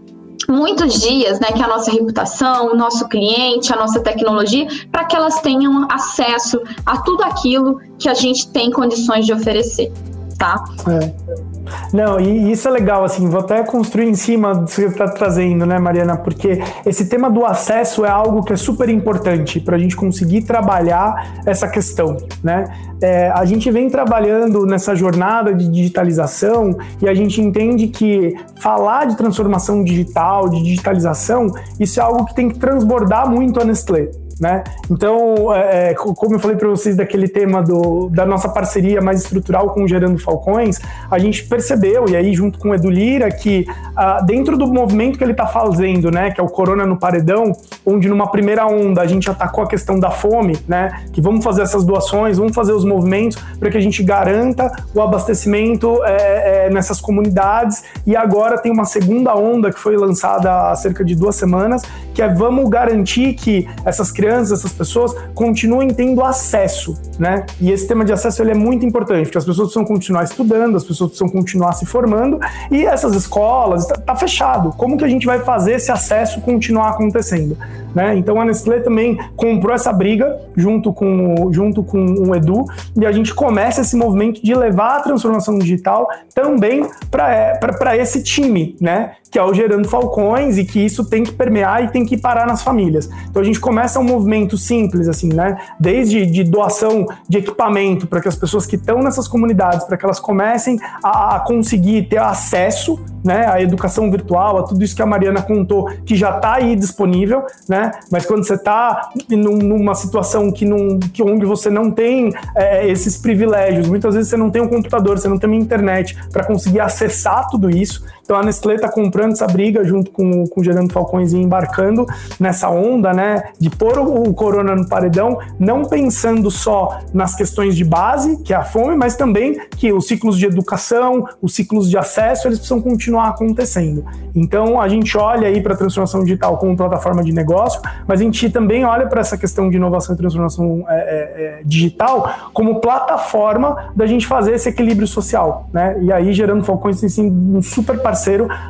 muitos dias, né, que a nossa reputação, o nosso cliente, a nossa tecnologia, para que elas tenham acesso a tudo aquilo que a gente tem condições de oferecer, tá? É. Não, e isso é legal, assim, vou até construir em cima do que você está trazendo, né, Mariana? Porque esse tema do acesso é algo que é super importante para a gente conseguir trabalhar essa questão, né? É, a gente vem trabalhando nessa jornada de digitalização e a gente entende que falar de transformação digital, de digitalização, isso é algo que tem que transbordar muito a Nestlé. Né? Então, é, é como eu falei para vocês daquele tema do, da nossa parceria mais estrutural com o Gerando Falcões, a gente percebeu, e aí junto com o Edu Lira, que ah, dentro do movimento que ele está fazendo, né, que é o Corona no Paredão, onde numa primeira onda a gente atacou a questão da fome, né, que vamos fazer essas doações, vamos fazer os movimentos para que a gente garanta o abastecimento é, é, nessas comunidades, e agora tem uma segunda onda que foi lançada há cerca de duas semanas, que é vamos garantir que essas crianças crianças, essas pessoas continuem tendo acesso, né? E esse tema de acesso ele é muito importante, porque as pessoas precisam continuar estudando, as pessoas precisam continuar se formando e essas escolas está tá fechado. Como que a gente vai fazer esse acesso continuar acontecendo? Né? Então a Nestlé também comprou essa briga junto com, junto com o Edu e a gente começa esse movimento de levar a transformação digital também para é, esse time, né? que é o Gerando Falcões e que isso tem que permear e tem que parar nas famílias. Então a gente começa um movimento simples, assim, né? Desde de doação de equipamento para que as pessoas que estão nessas comunidades, para que elas comecem a conseguir ter acesso né, à educação virtual, a tudo isso que a Mariana contou, que já está aí disponível, né? Mas quando você está numa situação que, não, que onde você não tem é, esses privilégios, muitas vezes você não tem um computador, você não tem uma internet para conseguir acessar tudo isso. Então a Nestlé está comprando essa briga junto com, com o Gerando Falcões e embarcando nessa onda, né, de pôr o, o corona no paredão, não pensando só nas questões de base, que é a fome, mas também que os ciclos de educação, os ciclos de acesso, eles precisam continuar acontecendo. Então a gente olha aí para a transformação digital como plataforma de negócio, mas a gente também olha para essa questão de inovação e transformação é, é, é, digital como plataforma da gente fazer esse equilíbrio social, né? E aí gerando Falcões tem sim um super parceiro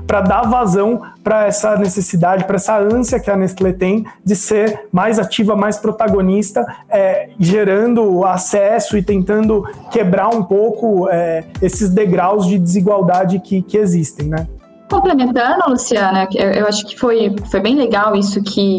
para dar vazão para essa necessidade, para essa ânsia que a Nestlé tem de ser mais ativa, mais protagonista, é, gerando acesso e tentando quebrar um pouco é, esses degraus de desigualdade que, que existem, né? Complementando, Luciana, eu acho que foi, foi bem legal isso que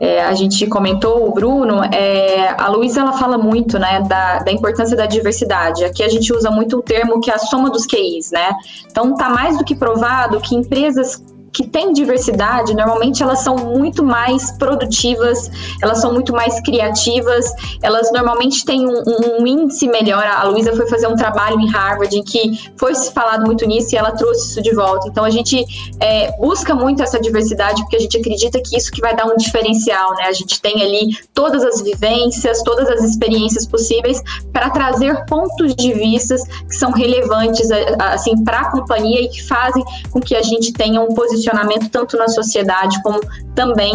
é, a gente comentou, o Bruno. É, a Luísa ela fala muito né, da, da importância da diversidade. Aqui a gente usa muito o termo que é a soma dos QIs, né? Então está mais do que provado que empresas que têm diversidade, normalmente elas são muito mais produtivas, elas são muito mais criativas, elas normalmente têm um, um índice melhor. A Luísa foi fazer um trabalho em Harvard em que foi falado muito nisso e ela trouxe isso de volta. Então a gente é, busca muito essa diversidade porque a gente acredita que isso que vai dar um diferencial, né? A gente tem ali todas as vivências, todas as experiências possíveis para trazer pontos de vistas que são relevantes assim para a companhia e que fazem com que a gente tenha um posicionamento posicionamento tanto na sociedade como também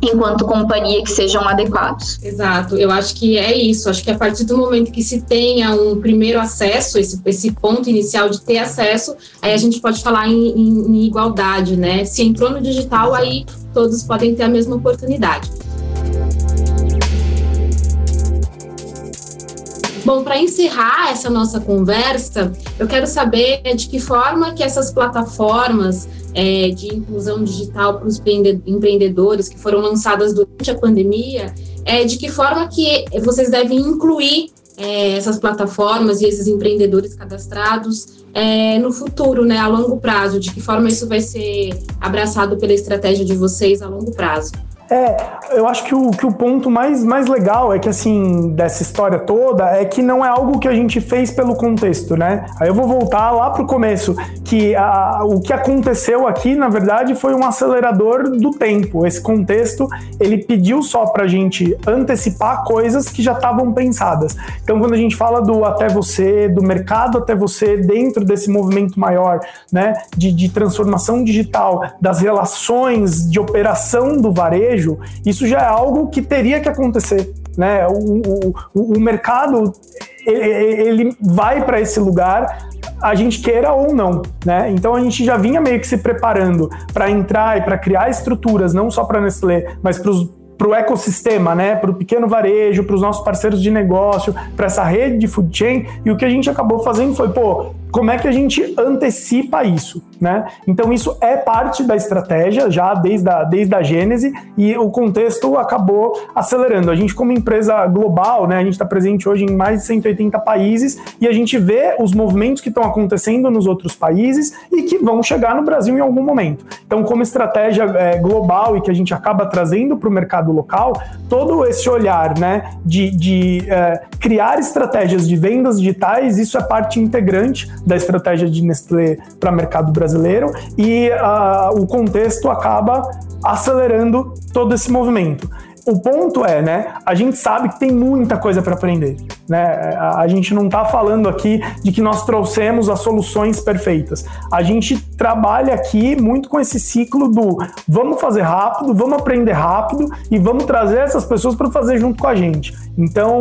enquanto companhia que sejam adequados. Exato, eu acho que é isso. Acho que a partir do momento que se tenha um primeiro acesso, esse, esse ponto inicial de ter acesso, aí a gente pode falar em, em, em igualdade, né? Se entrou no digital, aí todos podem ter a mesma oportunidade. Bom, para encerrar essa nossa conversa, eu quero saber de que forma que essas plataformas é, de inclusão digital para os empreendedores que foram lançadas durante a pandemia, é, de que forma que vocês devem incluir é, essas plataformas e esses empreendedores cadastrados é, no futuro, né, a longo prazo, de que forma isso vai ser abraçado pela estratégia de vocês a longo prazo? É, eu acho que o, que o ponto mais, mais legal é que, assim, dessa história toda, é que não é algo que a gente fez pelo contexto, né? Aí eu vou voltar lá pro começo, que a, o que aconteceu aqui, na verdade, foi um acelerador do tempo. Esse contexto, ele pediu só pra gente antecipar coisas que já estavam pensadas. Então, quando a gente fala do até você, do mercado até você, dentro desse movimento maior, né, de, de transformação digital, das relações de operação do varejo, varejo, isso já é algo que teria que acontecer. Né? O, o, o mercado ele vai para esse lugar a gente queira ou não, né? Então a gente já vinha meio que se preparando para entrar e para criar estruturas, não só para Nestlé, mas para os para o ecossistema, né, para o pequeno varejo, para os nossos parceiros de negócio, para essa rede de food chain. E o que a gente acabou fazendo foi, pô, como é que a gente antecipa isso, né? Então isso é parte da estratégia já desde a, desde a gênese e o contexto acabou acelerando. A gente como empresa global, né, a gente está presente hoje em mais de 180 países e a gente vê os movimentos que estão acontecendo nos outros países e que vão chegar no Brasil em algum momento. Então como estratégia é, global e que a gente acaba trazendo para o mercado local, todo esse olhar, né, de, de é, criar estratégias de vendas digitais, isso é parte integrante da estratégia de Nestlé para o mercado brasileiro e uh, o contexto acaba acelerando todo esse movimento. O ponto é, né? A gente sabe que tem muita coisa para aprender, né? A, a gente não está falando aqui de que nós trouxemos as soluções perfeitas. A gente trabalha aqui muito com esse ciclo do vamos fazer rápido, vamos aprender rápido e vamos trazer essas pessoas para fazer junto com a gente. Então,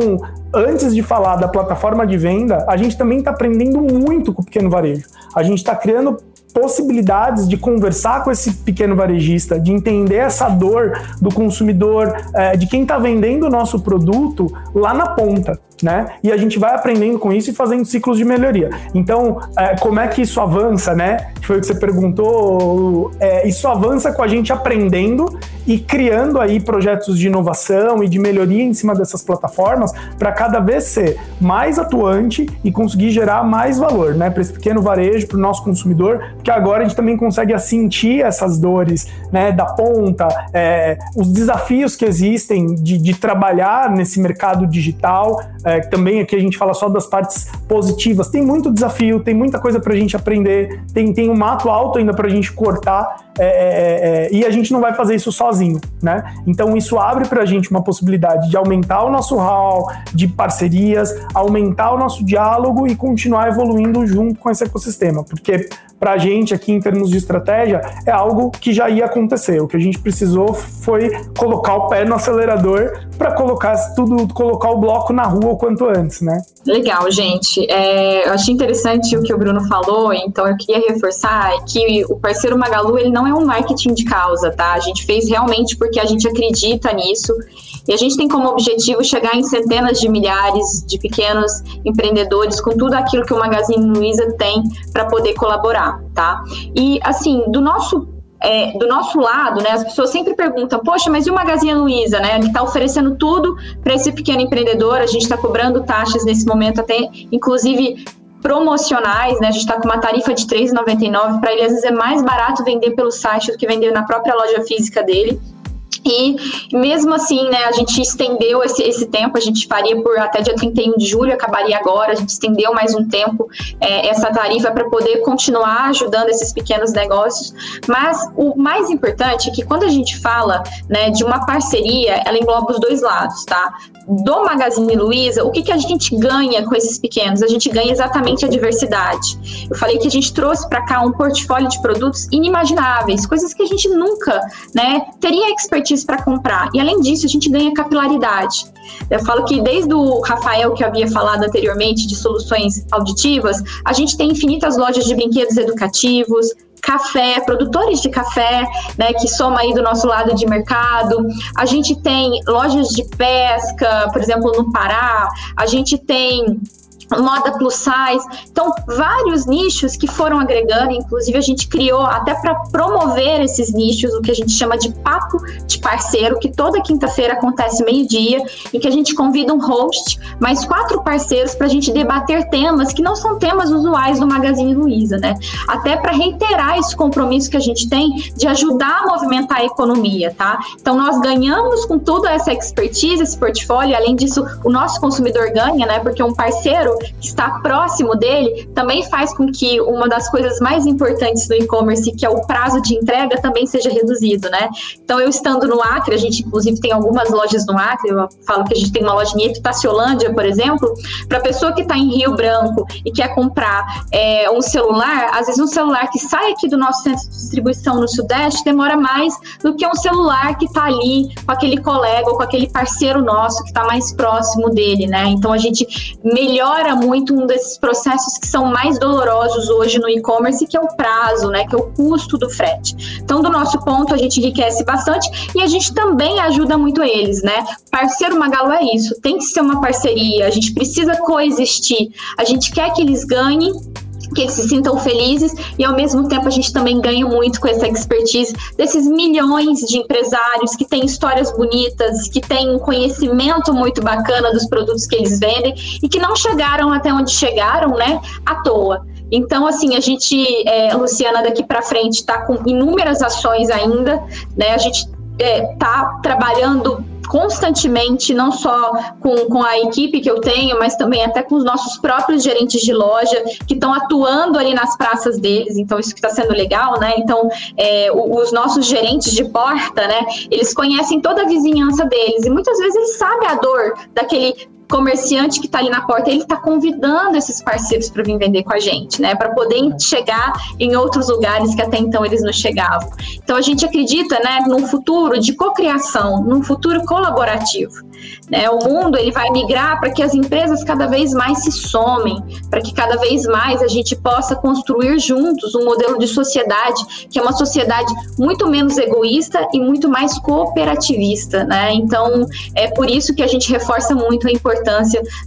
antes de falar da plataforma de venda, a gente também está aprendendo muito com o pequeno varejo. A gente está criando possibilidades de conversar com esse pequeno varejista, de entender essa dor do consumidor, é, de quem está vendendo o nosso produto lá na ponta né? E a gente vai aprendendo com isso e fazendo ciclos de melhoria. Então, é, como é que isso avança, né? Foi o que você perguntou. É, isso avança com a gente aprendendo e criando aí projetos de inovação e de melhoria em cima dessas plataformas para cada vez ser mais atuante e conseguir gerar mais valor, né? Para esse pequeno varejo, para o nosso consumidor, porque agora a gente também consegue sentir essas dores, né? Da ponta, é, os desafios que existem de, de trabalhar nesse mercado digital é, também aqui a gente fala só das partes positivas. Tem muito desafio, tem muita coisa para a gente aprender, tem, tem um mato alto ainda para a gente cortar é, é, é, e a gente não vai fazer isso sozinho, né? Então isso abre para a gente uma possibilidade de aumentar o nosso hall de parcerias, aumentar o nosso diálogo e continuar evoluindo junto com esse ecossistema, porque para a gente aqui em termos de estratégia é algo que já ia acontecer. O que a gente precisou foi colocar o pé no acelerador para colocar tudo, colocar o bloco na rua o quanto antes, né? Legal, gente. É, eu achei interessante o que o Bruno falou, então eu queria reforçar que o parceiro Magalu ele não é um marketing de causa, tá? A gente fez realmente porque a gente acredita nisso e a gente tem como objetivo chegar em centenas de milhares de pequenos empreendedores com tudo aquilo que o Magazine Luiza tem para poder colaborar, tá? E assim, do nosso é, do nosso lado, né, as pessoas sempre perguntam, poxa, mas e o Magazine Luiza, né? Ele está oferecendo tudo para esse pequeno empreendedor, a gente está cobrando taxas nesse momento, até inclusive promocionais, né? A gente está com uma tarifa de R$ 3,99, para ele às vezes é mais barato vender pelo site do que vender na própria loja física dele. E mesmo assim, né, a gente estendeu esse, esse tempo, a gente faria por até dia 31 de julho, acabaria agora, a gente estendeu mais um tempo é, essa tarifa para poder continuar ajudando esses pequenos negócios. Mas o mais importante é que quando a gente fala né, de uma parceria, ela engloba os dois lados, tá? do Magazine Luiza, o que, que a gente ganha com esses pequenos? A gente ganha exatamente a diversidade. Eu falei que a gente trouxe para cá um portfólio de produtos inimagináveis, coisas que a gente nunca né, teria expertise para comprar. E além disso, a gente ganha capilaridade. Eu falo que desde o Rafael, que havia falado anteriormente, de soluções auditivas, a gente tem infinitas lojas de brinquedos educativos, café, produtores de café, né, que soma aí do nosso lado de mercado. A gente tem lojas de pesca, por exemplo, no Pará. A gente tem moda plus size. Então, vários nichos que foram agregando, inclusive a gente criou até para promover esses nichos, o que a gente chama de papo de parceiro, que toda quinta-feira acontece meio-dia, e que a gente convida um host, mais quatro parceiros para a gente debater temas que não são temas usuais do Magazine Luiza, né? Até para reiterar esse compromisso que a gente tem de ajudar a movimentar a economia, tá? Então, nós ganhamos com toda essa expertise, esse portfólio, além disso, o nosso consumidor ganha, né? Porque um parceiro está próximo dele, também faz com que uma das coisas mais importantes do e-commerce, que é o prazo de entrega, também seja reduzido, né? Então, eu estando no Acre, a gente inclusive tem algumas lojas no Acre, eu falo que a gente tem uma loja em Epitáciolândia, por exemplo, para a pessoa que está em Rio Branco e quer comprar é, um celular, às vezes um celular que sai aqui do nosso centro de distribuição no Sudeste demora mais do que um celular que está ali com aquele colega ou com aquele parceiro nosso que está mais próximo dele, né? Então, a gente melhora muito um desses processos que são mais dolorosos hoje no e-commerce, que é o prazo, né, que é o custo do frete. Então, do nosso ponto, a gente enriquece bastante e a gente também ajuda muito eles, né? Parceiro Magalu é isso, tem que ser uma parceria, a gente precisa coexistir, a gente quer que eles ganhem que eles se sintam felizes e ao mesmo tempo a gente também ganha muito com essa expertise desses milhões de empresários que têm histórias bonitas, que têm um conhecimento muito bacana dos produtos que eles vendem e que não chegaram até onde chegaram, né, à toa. Então, assim, a gente, é, Luciana, daqui para frente está com inúmeras ações ainda, né? A gente está é, trabalhando constantemente, não só com, com a equipe que eu tenho, mas também até com os nossos próprios gerentes de loja que estão atuando ali nas praças deles. Então, isso que está sendo legal, né? Então, é, os nossos gerentes de porta, né? Eles conhecem toda a vizinhança deles e muitas vezes eles sabem a dor daquele comerciante que está ali na porta, ele está convidando esses parceiros para vir vender com a gente, né? Para poder chegar em outros lugares que até então eles não chegavam. Então a gente acredita, né, num futuro de cocriação, num futuro colaborativo. Né? O mundo ele vai migrar para que as empresas cada vez mais se somem, para que cada vez mais a gente possa construir juntos um modelo de sociedade que é uma sociedade muito menos egoísta e muito mais cooperativista, né? Então é por isso que a gente reforça muito a importância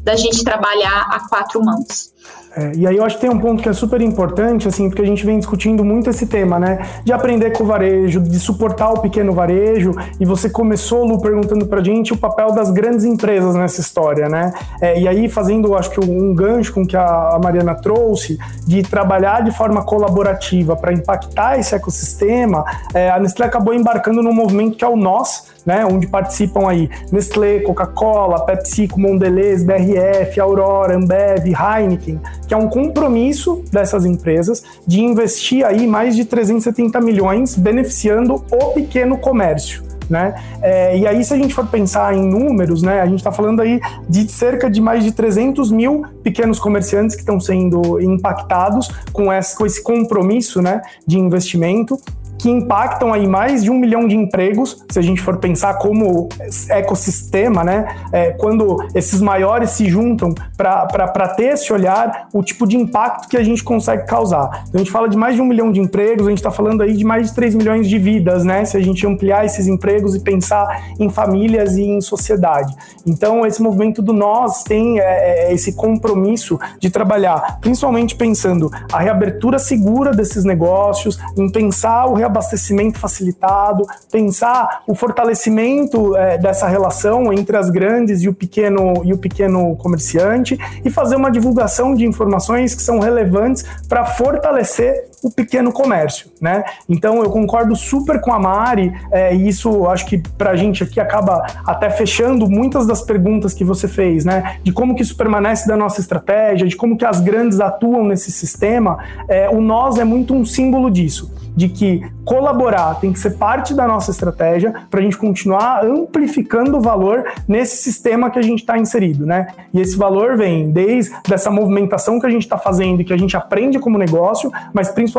da gente trabalhar a quatro mãos. É, e aí eu acho que tem um ponto que é super importante, assim, porque a gente vem discutindo muito esse tema, né? De aprender com o varejo, de suportar o pequeno varejo. E você começou, Lu, perguntando pra gente o papel das grandes empresas nessa história, né? É, e aí, fazendo, acho que um gancho com que a Mariana trouxe, de trabalhar de forma colaborativa para impactar esse ecossistema, é, a Nestlé acabou embarcando num movimento que é o Nós, né, onde participam aí Nestlé, Coca-Cola, PepsiCo, Mondelez, BRF, Aurora, Ambev, Heineken, que é um compromisso dessas empresas de investir aí mais de 370 milhões beneficiando o pequeno comércio. Né? É, e aí, se a gente for pensar em números, né, a gente está falando aí de cerca de mais de 300 mil pequenos comerciantes que estão sendo impactados com esse, com esse compromisso né, de investimento que impactam aí mais de um milhão de empregos, se a gente for pensar como ecossistema, né? É, quando esses maiores se juntam para ter esse olhar, o tipo de impacto que a gente consegue causar. Então, a gente fala de mais de um milhão de empregos, a gente está falando aí de mais de 3 milhões de vidas, né? Se a gente ampliar esses empregos e pensar em famílias e em sociedade. Então, esse movimento do nós tem é, é esse compromisso de trabalhar, principalmente pensando a reabertura segura desses negócios, em pensar o abastecimento facilitado, pensar o fortalecimento é, dessa relação entre as grandes e o pequeno e o pequeno comerciante e fazer uma divulgação de informações que são relevantes para fortalecer o pequeno comércio, né? Então eu concordo super com a Mari, é, e isso acho que para a gente aqui acaba até fechando muitas das perguntas que você fez, né? De como que isso permanece da nossa estratégia, de como que as grandes atuam nesse sistema. É, o nós é muito um símbolo disso de que colaborar tem que ser parte da nossa estratégia para a gente continuar amplificando o valor nesse sistema que a gente está inserido, né? E esse valor vem desde essa movimentação que a gente está fazendo e que a gente aprende como negócio, mas principalmente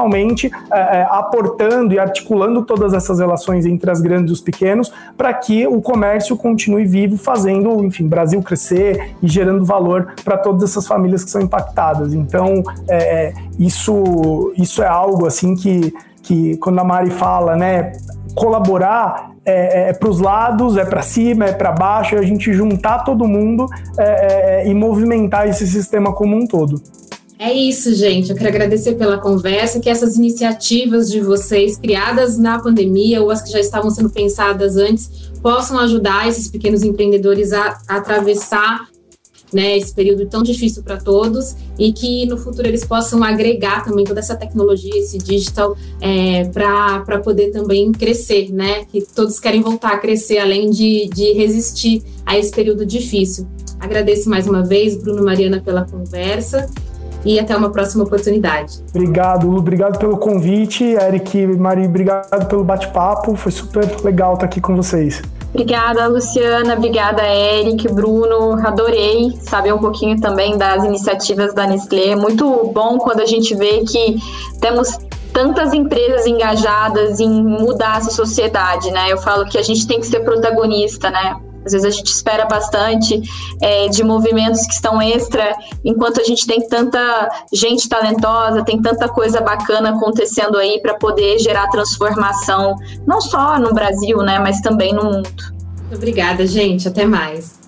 é, é, aportando e articulando todas essas relações entre as grandes e os pequenos para que o comércio continue vivo, fazendo, enfim, Brasil crescer e gerando valor para todas essas famílias que são impactadas. Então, é, isso, isso é algo assim que que quando a Mari fala, né, colaborar é, é, para os lados, é para cima, é para baixo, é a gente juntar todo mundo é, e movimentar esse sistema como um todo. É isso, gente. Eu quero agradecer pela conversa, que essas iniciativas de vocês, criadas na pandemia ou as que já estavam sendo pensadas antes, possam ajudar esses pequenos empreendedores a, a atravessar né, esse período tão difícil para todos e que no futuro eles possam agregar também toda essa tecnologia, esse digital, é, para poder também crescer, né? Que todos querem voltar a crescer, além de, de resistir a esse período difícil. Agradeço mais uma vez, Bruno Mariana, pela conversa e até uma próxima oportunidade. Obrigado, obrigado pelo convite, Eric e Mari, obrigado pelo bate-papo, foi super legal estar aqui com vocês. Obrigada, Luciana. Obrigada, Eric, Bruno. Adorei saber um pouquinho também das iniciativas da Nestlé. Muito bom quando a gente vê que temos tantas empresas engajadas em mudar essa sociedade, né? Eu falo que a gente tem que ser protagonista, né? Às vezes a gente espera bastante é, de movimentos que estão extra, enquanto a gente tem tanta gente talentosa, tem tanta coisa bacana acontecendo aí para poder gerar transformação, não só no Brasil, né, mas também no mundo. Obrigada, gente. Até mais.